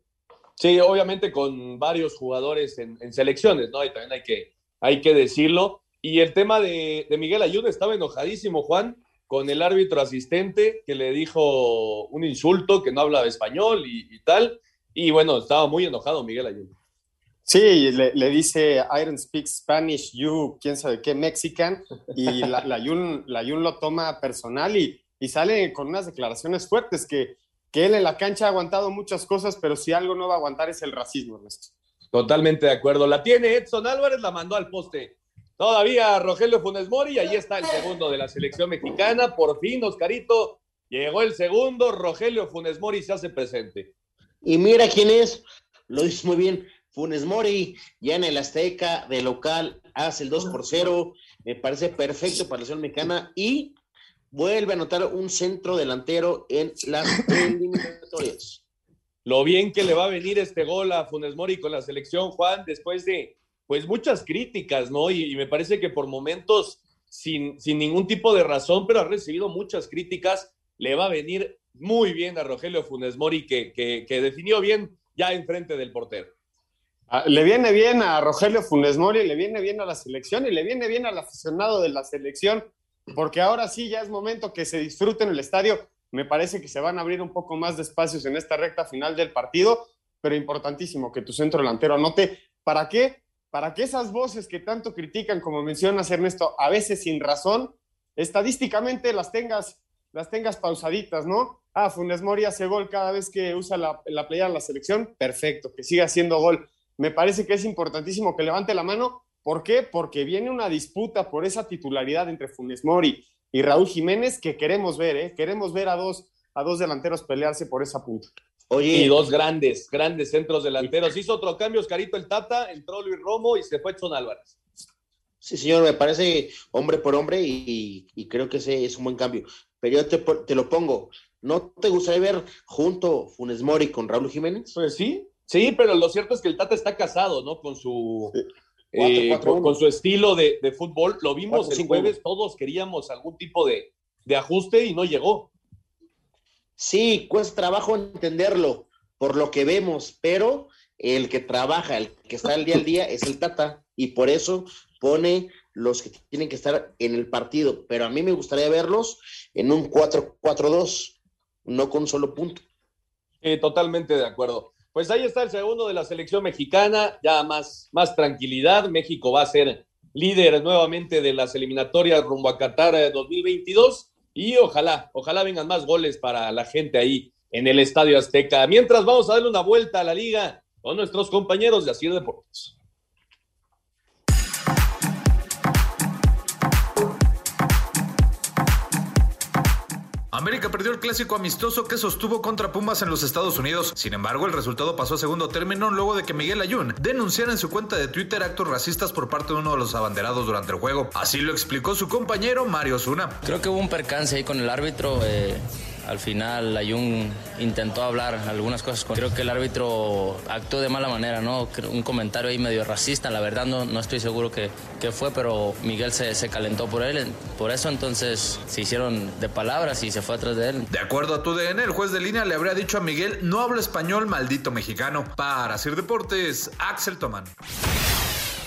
Sí, obviamente con varios jugadores en, en, selecciones, ¿no? Y también hay que, hay que decirlo. Y el tema de, de Miguel Ayuda estaba enojadísimo, Juan, con el árbitro asistente que le dijo un insulto, que no hablaba español y, y tal y bueno, estaba muy enojado Miguel Ayun. Sí, le, le, dice, I don't speak Spanish, you, quién sabe qué, Mexican, y la, la, Ayun, la Ayun lo toma personal y, y sale con unas declaraciones fuertes que, que él en la cancha ha aguantado muchas cosas, pero si algo no va a aguantar es el racismo, Ernesto. Totalmente de acuerdo. La tiene Edson Álvarez, la mandó al poste. Todavía Rogelio Funes Mori, ahí está el segundo de la selección mexicana. Por fin, Oscarito, llegó el segundo. Rogelio Funes Mori se hace presente. Y mira quién es, lo dice muy bien, Funes Mori, ya en el Azteca de local hace el 2 por 0, me parece perfecto para la selección mexicana y vuelve a anotar un centro delantero en las eliminatorias. Lo bien que le va a venir este gol a Funes Mori con la selección, Juan, después de pues muchas críticas, ¿no? Y, y me parece que por momentos sin, sin ningún tipo de razón, pero ha recibido muchas críticas le va a venir muy bien a Rogelio Funes Mori, que, que, que definió bien ya enfrente del portero. Ah, le viene bien a Rogelio Funes Mori, le viene bien a la selección y le viene bien al aficionado de la selección, porque ahora sí ya es momento que se disfrute en el estadio. Me parece que se van a abrir un poco más de espacios en esta recta final del partido, pero importantísimo que tu centro delantero anote. ¿Para qué? Para que esas voces que tanto critican, como mencionas Ernesto, a veces sin razón, estadísticamente las tengas, las tengas pausaditas, ¿no? Ah, Funes Mori hace gol cada vez que usa la, la playa de la selección, perfecto, que siga haciendo gol me parece que es importantísimo que levante la mano. ¿Por qué? Porque viene una disputa por esa titularidad entre Funes Mori y Raúl Jiménez que queremos ver, ¿eh? Queremos ver a dos, a dos delanteros pelearse por esa punta. Oye, y dos grandes, grandes centros delanteros. Hizo otro cambio, Oscarito el Tata, entró Luis Romo y se fue Edson Álvarez. Sí, señor, me parece hombre por hombre y, creo que ese es un buen cambio. Pero yo te, te, lo pongo, ¿no te gustaría ver junto Funes Mori con Raúl Jiménez? Pues sí, Sí, pero lo cierto es que el Tata está casado, ¿no? Con su, eh, con, su estilo de, fútbol. Lo vimos el jueves, todos queríamos algún tipo de, ajuste y no llegó. Sí, cuesta trabajo entenderlo por lo que vemos, pero el que trabaja, el que está al día al día es el Tata y por eso pone los que tienen que estar en el partido. Pero a mí me gustaría verlos en un 4-4-2, no con un solo punto. totalmente de acuerdo. Pues ahí está el segundo de la selección mexicana, ya más, más tranquilidad. México va a ser líder nuevamente de las eliminatorias rumbo a Qatar 2022 eh, y ojalá, ojalá vengan más goles para la gente ahí en el Estadio Azteca. Mientras vamos a darle una vuelta a la liga con nuestros compañeros de Asir Deportes. América perdió el clásico amistoso que sostuvo contra Pumas en los Estados Unidos. Sin embargo, el resultado pasó a segundo término luego de que Miguel Ayun denunciara en su cuenta de Twitter actos racistas por parte de uno de los abanderados durante el juego. Así lo explicó su compañero Mario Zuna. Creo que hubo un percance ahí con el árbitro. Eh al final Ayun intentó hablar algunas cosas. Creo que el árbitro actuó de mala manera, ¿no? Un comentario ahí medio racista, la verdad no, no estoy seguro que, que fue, pero Miguel se, se, calentó por él. Por eso entonces se hicieron de palabras y se fue atrás de él. De acuerdo a tu DN, el juez de línea le habría dicho a Miguel, no hablo español, maldito mexicano. Para hacer deportes, Axel Tomán.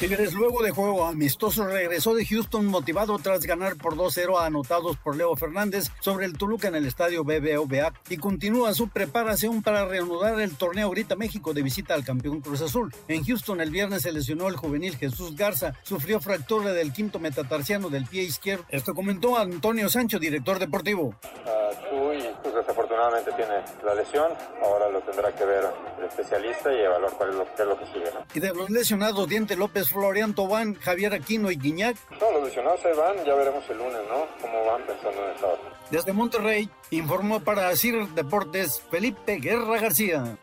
Tigres luego de juego amistoso regresó de Houston motivado tras ganar por 2-0 anotados por Leo Fernández sobre el Toluca en el estadio BBVA y continúa su preparación para reanudar el torneo ahorita México de visita al campeón Cruz Azul. En Houston el viernes se lesionó el juvenil Jesús Garza, sufrió fractura del quinto metatarsiano del pie izquierdo. Esto comentó Antonio Sancho, director deportivo. Uh, pues desafortunadamente tiene la lesión, ahora lo tendrá que ver el especialista y evaluar cuál es lo, qué es lo que sigue. Y de los lesionados, Diente López Florian Tobán, Javier Aquino y Guiñac. No, los lesionados se van, ya veremos el lunes, ¿no? Cómo van pensando en esa hora. Desde Monterrey, informó para CIR Deportes Felipe Guerra García.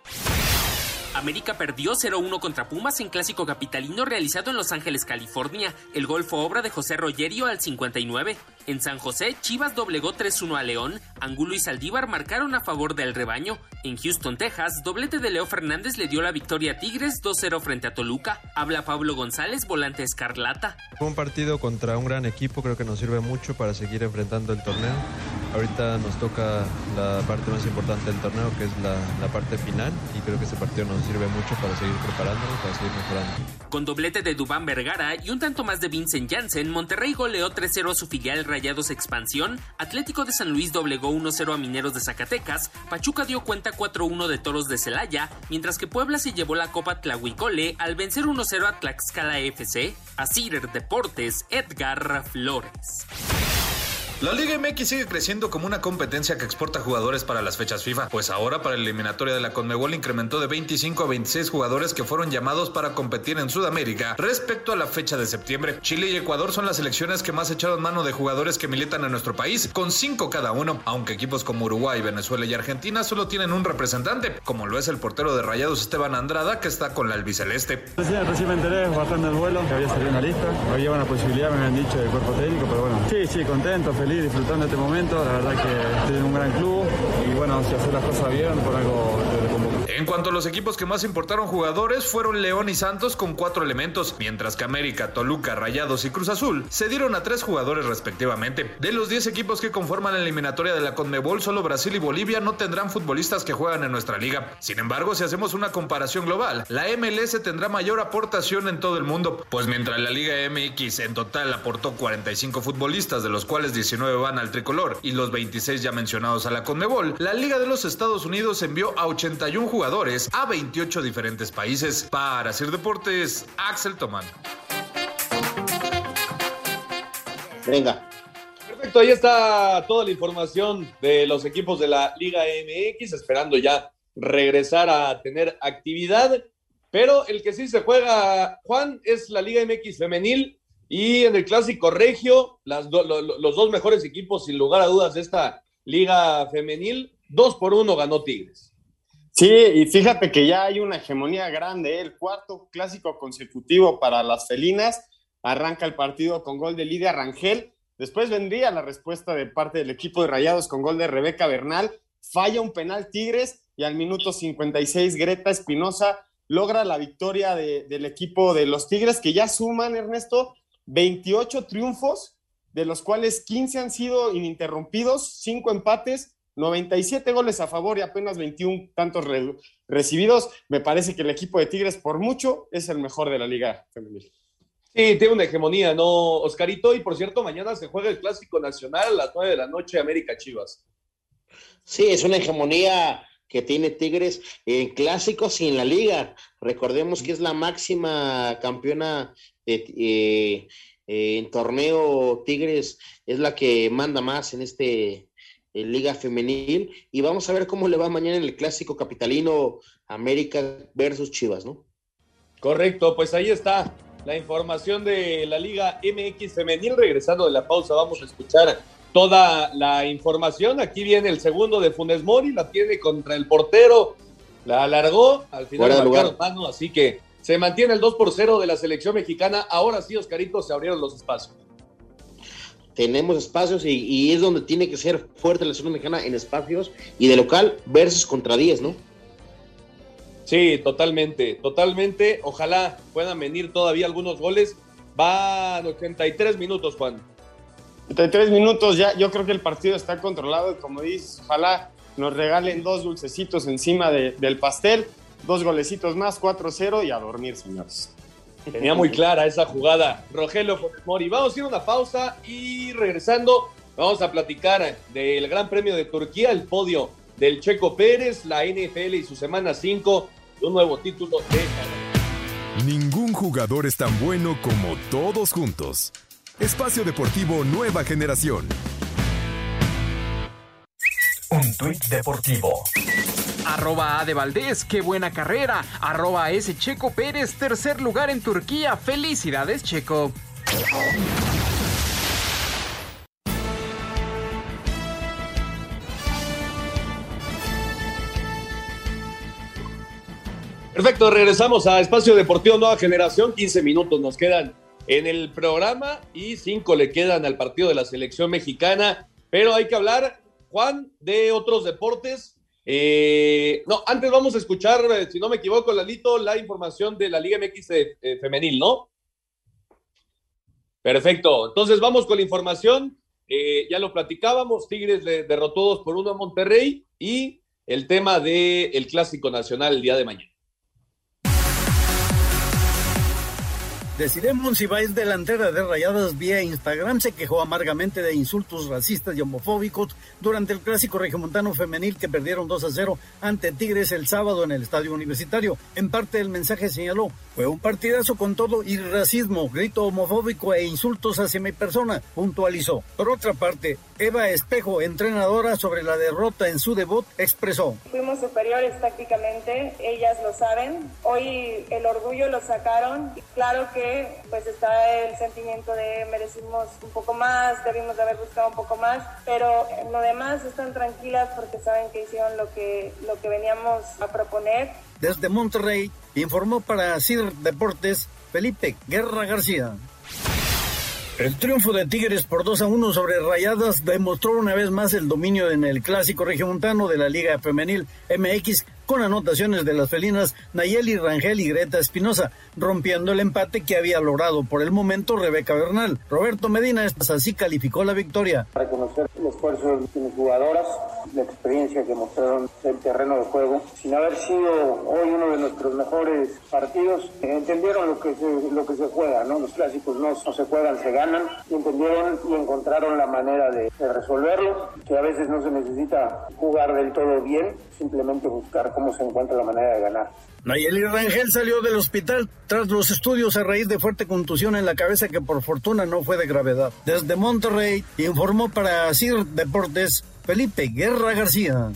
América perdió 0-1 contra Pumas en clásico capitalino realizado en Los Ángeles, California. El gol fue obra de José Rogerio al 59. En San José, Chivas doblegó 3-1 a León. Angulo y Saldívar marcaron a favor del rebaño. En Houston, Texas, doblete de Leo Fernández le dio la victoria a Tigres 2-0 frente a Toluca. Habla Pablo González, volante escarlata. Fue un partido contra un gran equipo, creo que nos sirve mucho para seguir enfrentando el torneo. Ahorita nos toca la parte más importante del torneo, que es la, la parte final, y creo que ese partido nos sirve mucho para seguir preparándonos, para seguir mejorando. Con doblete de Dubán Vergara y un tanto más de Vincent Janssen, Monterrey goleó 3-0 a su filial Rayados Expansión, Atlético de San Luis doblegó 1-0 a Mineros de Zacatecas, Pachuca dio cuenta 4-1 de Toros de Celaya, mientras que Puebla se llevó la Copa Tlahuicole al vencer 1-0 a Tlaxcala FC, a Cider Deportes, Edgar Flores. La Liga MX sigue creciendo como una competencia que exporta jugadores para las fechas FIFA, pues ahora para la eliminatoria de la Conmebol incrementó de 25 a 26 jugadores que fueron llamados para competir en Sudamérica respecto a la fecha de septiembre. Chile y Ecuador son las selecciones que más echaron mano de jugadores que militan en nuestro país, con 5 cada uno, aunque equipos como Uruguay, Venezuela y Argentina solo tienen un representante, como lo es el portero de Rayados Esteban Andrada, que está con la albiceleste. Recién, recién me enteré bajando el vuelo que había salido una lista, había una posibilidad, me habían dicho del cuerpo técnico, pero bueno, sí, sí, contento, feliz disfrutando este momento. La verdad que estoy en un gran club y bueno, si hacer las cosas bien, por algo En cuanto a los equipos que más importaron jugadores, fueron León y Santos con cuatro elementos, mientras que América, Toluca, Rayados y Cruz Azul se dieron a tres jugadores respectivamente. De los 10 equipos que conforman la eliminatoria de la Conmebol, solo Brasil y Bolivia no tendrán futbolistas que juegan en nuestra liga. Sin embargo, si hacemos una comparación global, la MLS tendrá mayor aportación en todo el mundo, pues mientras la Liga MX en total aportó 45 futbolistas, de los cuales 19 van al tricolor y los 26 ya mencionados a la Conmebol, la Liga de los Estados Unidos envió a 81 jugadores a 28 diferentes países. Para hacer deportes, Axel Tomán. Venga. Perfecto, ahí está toda la información de los equipos de la Liga MX, esperando ya regresar a tener actividad. Pero el que sí se juega, Juan, es la Liga MX femenil y en el clásico regio, las los dos mejores equipos, sin lugar a dudas, de esta Liga femenil, dos por uno ganó Tigres. Sí, y fíjate que ya hay una hegemonía grande, ¿eh? el cuarto clásico consecutivo para las felinas. Arranca el partido con gol de Lidia Rangel. Después vendría la respuesta de parte del equipo de Rayados con gol de Rebeca Bernal. Falla un penal Tigres y al minuto 56 Greta Espinosa logra la victoria del equipo de los Tigres que ya suman, Ernesto, 28 triunfos, de los cuales 15 han sido ininterrumpidos, 5 empates, 97 goles a favor y apenas 21 tantos recibidos. Me parece que el equipo de Tigres, por mucho, es el mejor de la liga femenil. Sí, tiene una hegemonía, ¿no, Oscarito? Y por cierto, mañana se juega el Clásico Nacional a las 9 de la noche, América Chivas. Sí, es una hegemonía que tiene Tigres en clásicos y en la liga. Recordemos que es la máxima campeona eh, en torneo Tigres, es la que manda más en este Liga Femenil. Y vamos a ver cómo le va mañana en el clásico capitalino América versus Chivas, ¿no? Correcto, pues ahí está la información de la Liga MX Femenil. Regresando de la pausa, vamos a escuchar toda la información. Aquí viene el segundo de Funes Mori, la tiene contra el portero, la alargó, al final marcaron mano, así que se mantiene el 2 por 0 de la selección mexicana. Ahora sí, Oscarito, se abrieron los espacios. Tenemos espacios y, y es donde tiene que ser fuerte la selección mexicana en espacios y de local versus contra 10, ¿no? Sí, totalmente, totalmente. Ojalá puedan venir todavía algunos goles. Van 83 minutos, Juan. 83 minutos, ya yo creo que el partido está controlado y como dices, ojalá nos regalen dos dulcecitos encima del pastel, dos golecitos más, 4-0 y a dormir, señores. Tenía muy clara esa jugada, Rogelio Mori. Vamos a ir a una pausa y regresando vamos a platicar del Gran Premio de Turquía, el podio del Checo Pérez, la NFL y su semana 5, un nuevo título de... Ningún jugador es tan bueno como todos juntos. Espacio Deportivo Nueva Generación. Un tuit deportivo. Arroba A de Valdés, qué buena carrera. Arroba S Checo Pérez, tercer lugar en Turquía. Felicidades, Checo. Perfecto, regresamos a Espacio Deportivo Nueva Generación. 15 minutos nos quedan en el programa y 5 le quedan al partido de la selección mexicana. Pero hay que hablar, Juan, de otros deportes. Eh, no, antes vamos a escuchar, eh, si no me equivoco, Lalito, la información de la Liga MX eh, femenil, ¿no? Perfecto. Entonces vamos con la información. ya lo platicábamos, Tigres le derrotó dos por uno a Monterrey y el tema del Clásico Nacional el día de mañana. Desiree Monsiváis, delantera de Rayadas vía Instagram, se quejó amargamente de insultos racistas y homofóbicos durante el clásico regiomontano femenil que perdieron 2 a 0 ante Tigres el sábado en el estadio universitario. En parte del mensaje señaló, fue un partidazo con todo y racismo, grito homofóbico e insultos hacia mi persona, puntualizó. Por otra parte, Eva Espejo, entrenadora sobre la derrota en su debut, expresó. Fuimos superiores tácticamente, ellas lo saben. Hoy el orgullo lo sacaron. Claro que pues está el sentimiento de merecimos un poco más, debimos de haber buscado un poco más, pero lo demás están tranquilas porque saben que hicieron lo que, lo que veníamos a proponer. Desde Monterrey informó para CIR Deportes Felipe Guerra García. El triunfo de Tigres por 2 a 1 sobre Rayadas demostró una vez más el dominio en el clásico regiomontano de la Liga Femenil MX con anotaciones de las felinas Nayeli Rangel y Greta Espinosa, rompiendo el empate que había logrado por el momento Rebeca Bernal. Roberto Medina así calificó la victoria. Reconocer el esfuerzo de mis jugadoras, la experiencia que mostraron el terreno de juego. Sin haber sido hoy uno de nuestros mejores partidos, entendieron lo que se, lo que se juega, ¿no? Los clásicos no, no se juegan, se ganan. Y entendieron y encontraron la manera de, de resolverlo, que a veces no se necesita jugar del todo bien, simplemente buscar cómo se encuentra la manera de ganar. Nayeli Rangel salió del hospital tras los estudios a raíz de fuerte contusión en la cabeza que por fortuna no fue de gravedad. Desde Monterrey informó para CIR Deportes Felipe Guerra García.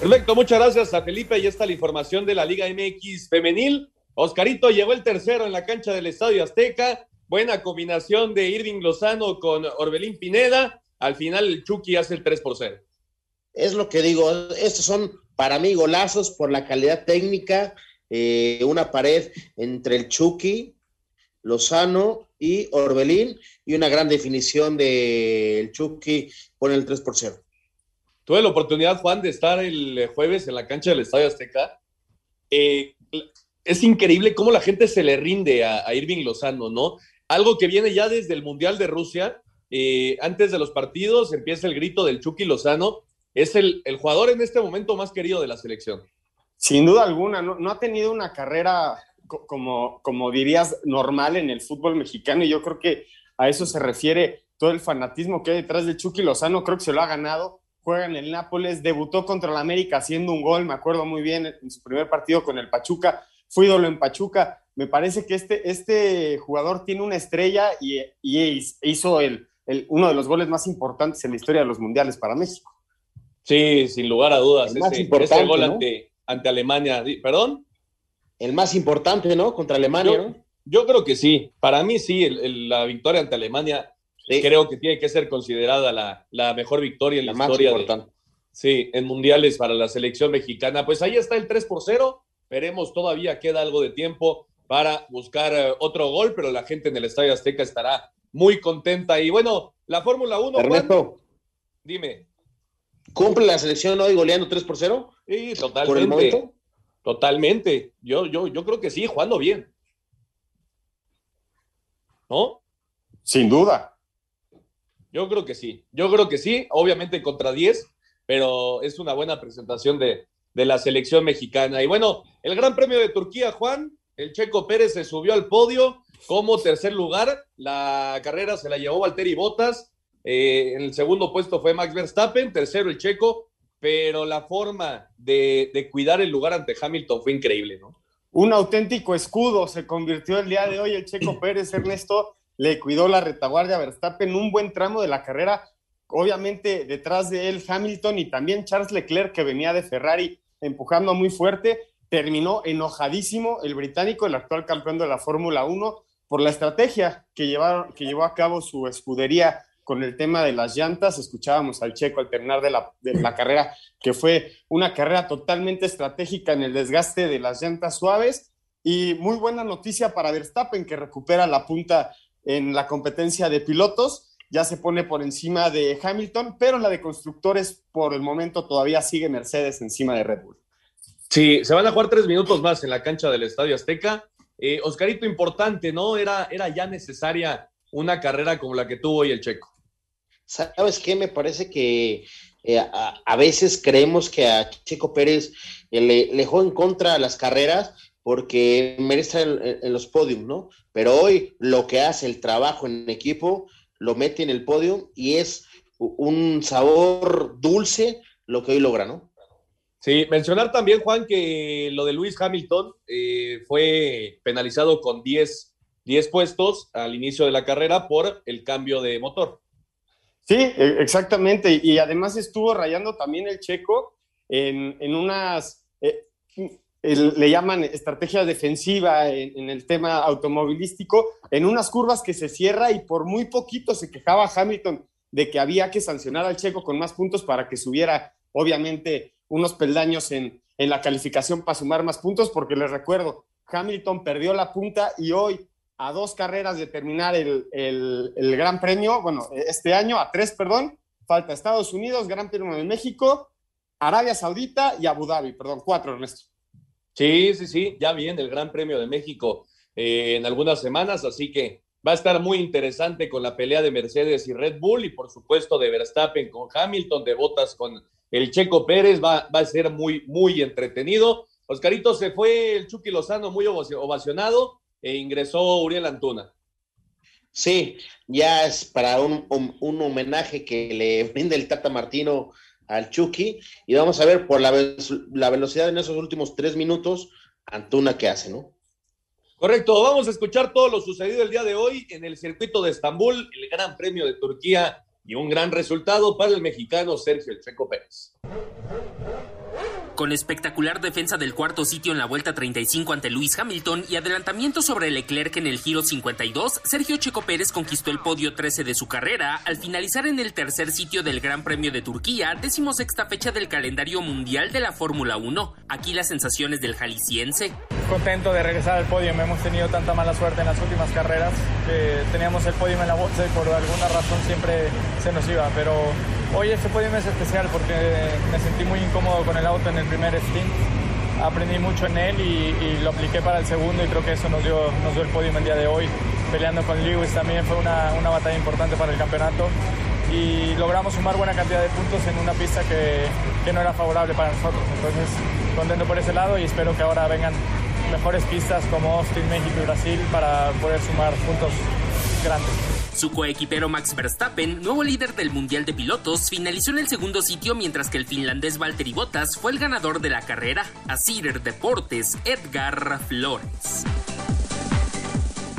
Perfecto, muchas gracias a Felipe. Y está la información de la Liga MX femenil. Oscarito llegó el tercero en la cancha del Estadio Azteca. Buena combinación de Irving Lozano con Orbelín Pineda. Al final el Chucky hace el 3 por 0. Es lo que digo, estos son para mí golazos por la calidad técnica, eh, una pared entre el Chucky, Lozano y Orbelín y una gran definición del Chucky pone el 3 por 0. Tuve la oportunidad, Juan, de estar el jueves en la cancha del Estadio Azteca. Eh, es increíble cómo la gente se le rinde a, Irving Lozano, ¿no? Algo que viene ya desde el Mundial de Rusia. Eh, antes de los partidos empieza el grito del Chucky Lozano. Es el, el, jugador en este momento más querido de la selección. Sin duda alguna, no, ha tenido una carrera como, como dirías normal en el fútbol mexicano y yo creo que a eso se refiere todo el fanatismo que hay detrás de Chucky Lozano. Creo que se lo ha ganado juega en el Nápoles, debutó contra el América haciendo un gol, me acuerdo muy bien, en su primer partido con el Pachuca, fue ídolo en Pachuca. Me parece que este, este jugador tiene una estrella y, hizo el, uno de los goles más importantes en la historia de los mundiales para México. Sí, sin lugar a dudas. El ese, gol ante, Alemania. ¿Perdón? El más importante, ¿no? Contra Alemania, yo, ¿no? Yo creo que sí. Para mí sí, la victoria ante Alemania Creo que tiene que ser considerada la, mejor victoria en la, historia. De, sí, en mundiales para la selección mexicana. Pues ahí está el 3 por 0. Veremos, todavía queda algo de tiempo para buscar eh, otro gol, pero la gente en el Estadio Azteca estará muy contenta. Y bueno, la Fórmula 1. Ernesto, dime. ¿Cumple la selección hoy goleando 3 por 0? Sí, totalmente. Totalmente. Yo, yo, yo creo que sí, jugando bien. ¿No? Sin duda. Yo creo que sí, yo creo que sí, obviamente contra 10, pero es una buena presentación de, la selección mexicana. Y bueno, el Gran Premio de Turquía, Juan, el Checo Pérez se subió al podio como tercer lugar, la carrera se la llevó Valtteri Bottas, eh, en el segundo puesto fue Max Verstappen, tercero el Checo, pero la forma de, de cuidar el lugar ante Hamilton fue increíble, ¿no? Un auténtico escudo se convirtió el día de hoy el Checo Pérez, Ernesto le cuidó la retaguardia a Verstappen un buen tramo de la carrera. Obviamente detrás de él Hamilton y también Charles Leclerc que venía de Ferrari empujando muy fuerte. Terminó enojadísimo el británico, el actual campeón de la Fórmula 1, por la estrategia que, llevaron, que llevó a cabo su escudería con el tema de las llantas. Escuchábamos al checo al terminar de la, carrera, que fue una carrera totalmente estratégica en el desgaste de las llantas suaves. Y muy buena noticia para Verstappen, que recupera la punta en la competencia de pilotos, ya se pone por encima de Hamilton, pero la de constructores por el momento todavía sigue Mercedes encima de Red Bull. Sí, se van a jugar tres minutos más en la cancha del Estadio Azteca. Eh, Oscarito, importante, ¿no? Era, era ya necesaria una carrera como la que tuvo hoy el Checo. ¿Sabes qué? Me parece que eh, a, veces creemos que a Checo Pérez eh, le, le en contra las carreras, porque merece en, los podios, ¿no? Pero hoy lo que hace el trabajo en equipo lo mete en el podio y es un sabor dulce lo que hoy logra, ¿no? Sí, mencionar también, Juan, que lo de Luis Hamilton eh, fue penalizado con 10, 10 puestos al inicio de la carrera por el cambio de motor. Sí, e, exactamente. Y además estuvo rayando también el checo en, en unas... Eh, le llaman estrategia defensiva en, el tema automovilístico, en unas curvas que se cierra y por muy poquito se quejaba Hamilton de que había que sancionar al checo con más puntos para que subiera, obviamente, unos peldaños en, en la calificación para sumar más puntos, porque les recuerdo, Hamilton perdió la punta y hoy, a dos carreras de terminar el, el, Gran Premio, bueno, este año, a tres, perdón, falta Estados Unidos, Gran Premio de México, Arabia Saudita y Abu Dhabi, perdón, cuatro, Ernesto. Sí, sí, sí, ya viene el Gran Premio de México eh, en algunas semanas, así que va a estar muy interesante con la pelea de Mercedes y Red Bull y por supuesto de Verstappen con Hamilton, de Botas con el Checo Pérez, va, va a ser muy, muy entretenido. Oscarito se fue el Chucky Lozano muy ovacionado e ingresó Uriel Antuna. Sí, ya es para un, un, homenaje que le brinda el Tata Martino al Chucky y vamos a ver por la, la velocidad en esos últimos tres minutos, Antuna qué hace, ¿no? Correcto, vamos a escuchar todo lo sucedido el día de hoy en el circuito de Estambul, el Gran Premio de Turquía y un gran resultado para el mexicano Sergio El Checo Pérez. Con espectacular defensa del cuarto sitio en la vuelta 35 ante Luis Hamilton y adelantamiento sobre Leclerc en el giro 52, Sergio Checo Pérez conquistó el podio 13 de su carrera al finalizar en el tercer sitio del Gran Premio de Turquía, decimosexta fecha del calendario mundial de la Fórmula 1. Aquí las sensaciones del jalisciense. Contento de regresar al podio, hemos tenido tanta mala suerte en las últimas carreras que teníamos el podio en la bolsa y por alguna razón siempre se nos iba, pero Hoy este podium es especial porque me sentí muy incómodo con el auto en el primer stint. Aprendí mucho en él y, lo apliqué para el segundo y creo que eso nos dio, el podium el día de hoy. Peleando con Lewis también fue una, batalla importante para el campeonato y logramos sumar buena cantidad de puntos en una pista que no era favorable para nosotros. Entonces, contento por ese lado y espero que ahora vengan mejores pistas como Austin, México y Brasil para poder sumar puntos grandes. Su coequipero Max Verstappen, nuevo líder del Mundial de Pilotos, finalizó en el segundo sitio mientras que el finlandés Valtteri Bottas fue el ganador de la carrera. A Cider Deportes, Edgar Flores.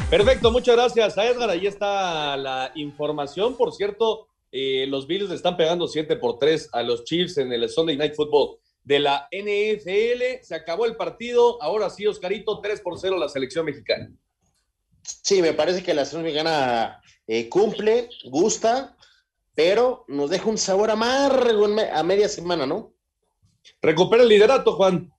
Perfecto, muchas gracias a Edgar. Ahí está la información. Por cierto, eh, los Bills están pegando 7 por 3 a los Chiefs en el Sunday Night Football de la NFL. Se acabó el partido. Ahora sí, Oscarito, 3 por 0 la selección mexicana. Sí, me parece que la selección mexicana eh, cumple, gusta, pero nos deja un sabor amargo a media semana, ¿no? Recupera el liderato, Juan.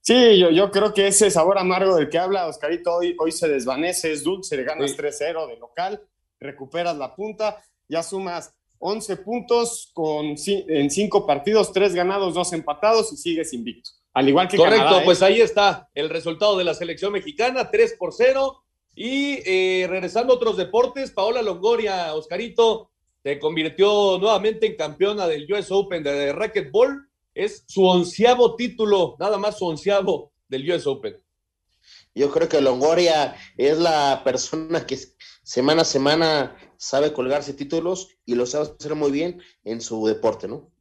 Sí, yo, yo creo que ese sabor amargo del que habla Oscarito hoy, hoy se desvanece, es dulce, le ganas 3-0 de local, recuperas la punta, ya sumas 11 puntos con, en 5 partidos, 3 ganados, 2 empatados y sigues invicto. Al igual que Correcto, ¿eh? pues ahí está el resultado de la selección mexicana, 3 por 0. Y eh, regresando a otros deportes, Paola Longoria, Oscarito, se convirtió nuevamente en campeona del US Open de racquetball. Es su onceavo título, nada más su onceavo del US Open. Yo creo que Longoria es la persona que semana a semana sabe colgarse títulos y lo sabe hacer muy bien en su deporte, ¿no?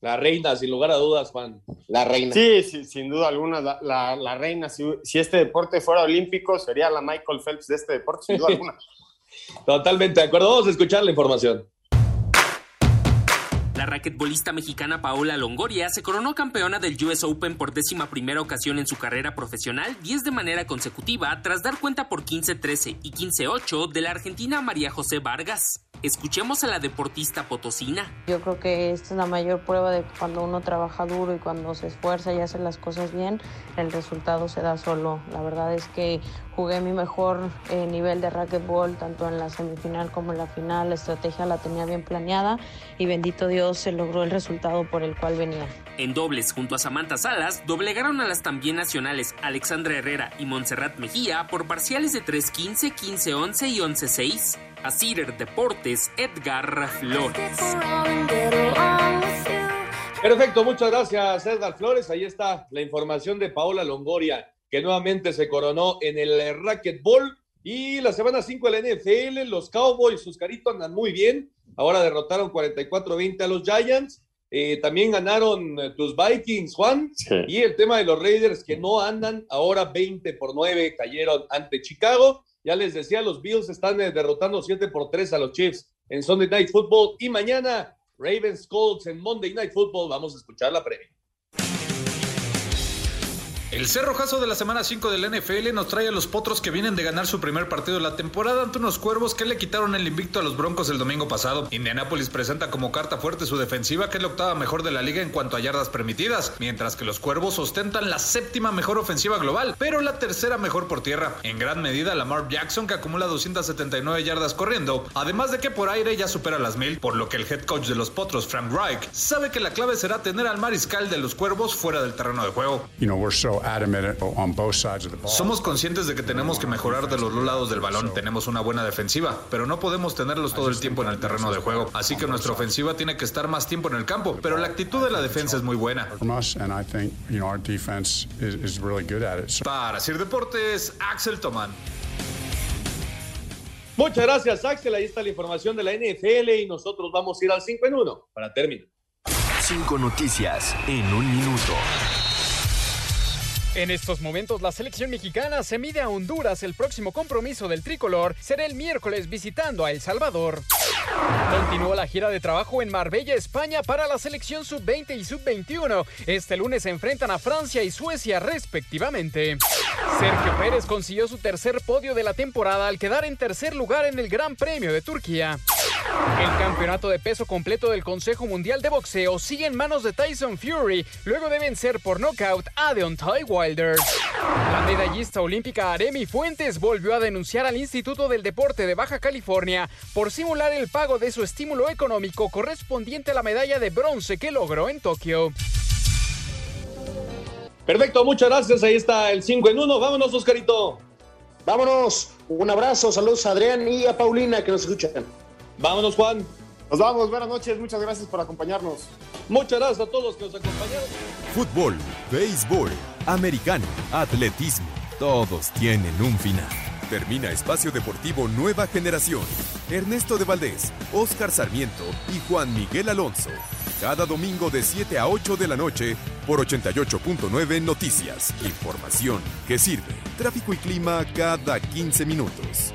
La reina, sin lugar a dudas, Juan. La reina. Sí, sin duda alguna, la, reina. Si, este deporte fuera olímpico, sería la Michael Phelps de este deporte, sin duda alguna. Totalmente de acuerdo. Vamos a escuchar la información. La raquetbolista mexicana Paola Longoria se coronó campeona del US Open por décima primera ocasión en su carrera profesional, 10 de manera consecutiva, tras dar cuenta por 15-13 y 15-8 de la argentina María José Vargas. Escuchemos a la deportista potosina. Yo creo que esta es la mayor prueba de cuando uno trabaja duro y cuando se esfuerza y hace las cosas bien, el resultado se da solo. La verdad es que jugué mi mejor eh, nivel de racquetball tanto en la semifinal como en la final. La estrategia la tenía bien planeada y bendito Dios se logró el resultado por el cual venía. En dobles, junto a Samantha Salas, doblegaron a las también nacionales Alexandra Herrera y Montserrat Mejía por parciales de 3-15, 15-11 y 11-6. A Cider Deportes, Edgar Flores. Perfecto, muchas gracias Edgar Flores. Ahí está la información de Paola Longoria, que nuevamente se coronó en el racquetball. Y la semana 5 de la NFL, los Cowboys, sus caritos andan muy bien. Ahora derrotaron 44-20 a los Giants. Eh, también ganaron eh, tus Vikings, Juan. Y el tema de los Raiders que no andan, ahora 20 por 9 cayeron ante Chicago. Ya les decía, los Bills están eh, derrotando 7 por 3 a los Chiefs en Sunday Night Football. Y mañana, Ravens Colts en Monday Night Football. Vamos a escuchar la previa. El cerrojazo de la semana 5 del NFL nos trae a los potros que vienen de ganar su primer partido de la temporada ante unos cuervos que le quitaron el invicto a los broncos el domingo pasado. Indianapolis presenta como carta fuerte su defensiva, que es la octava mejor de la liga en cuanto a yardas permitidas, mientras que los cuervos ostentan la séptima mejor ofensiva global, pero la tercera mejor por tierra. En gran medida, Lamar Jackson, que acumula 279 yardas corriendo, además de que por aire ya supera las mil, por lo que el head coach de los potros, Frank Reich, sabe que la clave será tener al mariscal de los cuervos fuera del terreno de juego. Somos conscientes de que tenemos que mejorar de los dos lados del balón. Tenemos una buena defensiva, pero no podemos tenerlos todo el tiempo en el terreno de juego. Así que nuestra ofensiva tiene que estar más tiempo en el campo, pero la actitud de la defensa es muy buena. Para Sir Deportes, Axel Tomán. Muchas gracias, Axel. Ahí está la información de la NFL y nosotros vamos a ir al 5 en 1 para terminar. Cinco noticias en un minuto. En estos momentos la selección mexicana se mide a Honduras. El próximo compromiso del tricolor será el miércoles visitando a El Salvador. Continuó la gira de trabajo en Marbella, España para la selección sub-20 y sub-21. Este lunes se enfrentan a Francia y Suecia respectivamente. Sergio Pérez consiguió su tercer podio de la temporada al quedar en tercer lugar en el Gran Premio de Turquía. El campeonato de peso completo del Consejo Mundial de Boxeo sigue en manos de Tyson Fury, luego de vencer por nocaut a Deontay Wilder. La medallista olímpica Aremi Fuentes volvió a denunciar al Instituto del Deporte de Baja California por simular el pago de su estímulo económico correspondiente a la medalla de bronce que logró en Tokio. Perfecto, muchas gracias. Ahí está el 5 en 1. Vámonos, Oscarito. Vámonos. Un abrazo. Saludos a Adrián y a Paulina que nos escuchan. Vámonos, Juan. Nos vamos, buenas noches, muchas gracias por acompañarnos. Muchas gracias a todos los que nos acompañaron. Fútbol, béisbol, americano, atletismo, todos tienen un final. Termina Espacio Deportivo Nueva Generación. Ernesto de Valdés, Oscar Sarmiento y Juan Miguel Alonso. Cada domingo de 7 a 8 de la noche por 88.9 Noticias. Información que sirve. Tráfico y clima cada 15 minutos.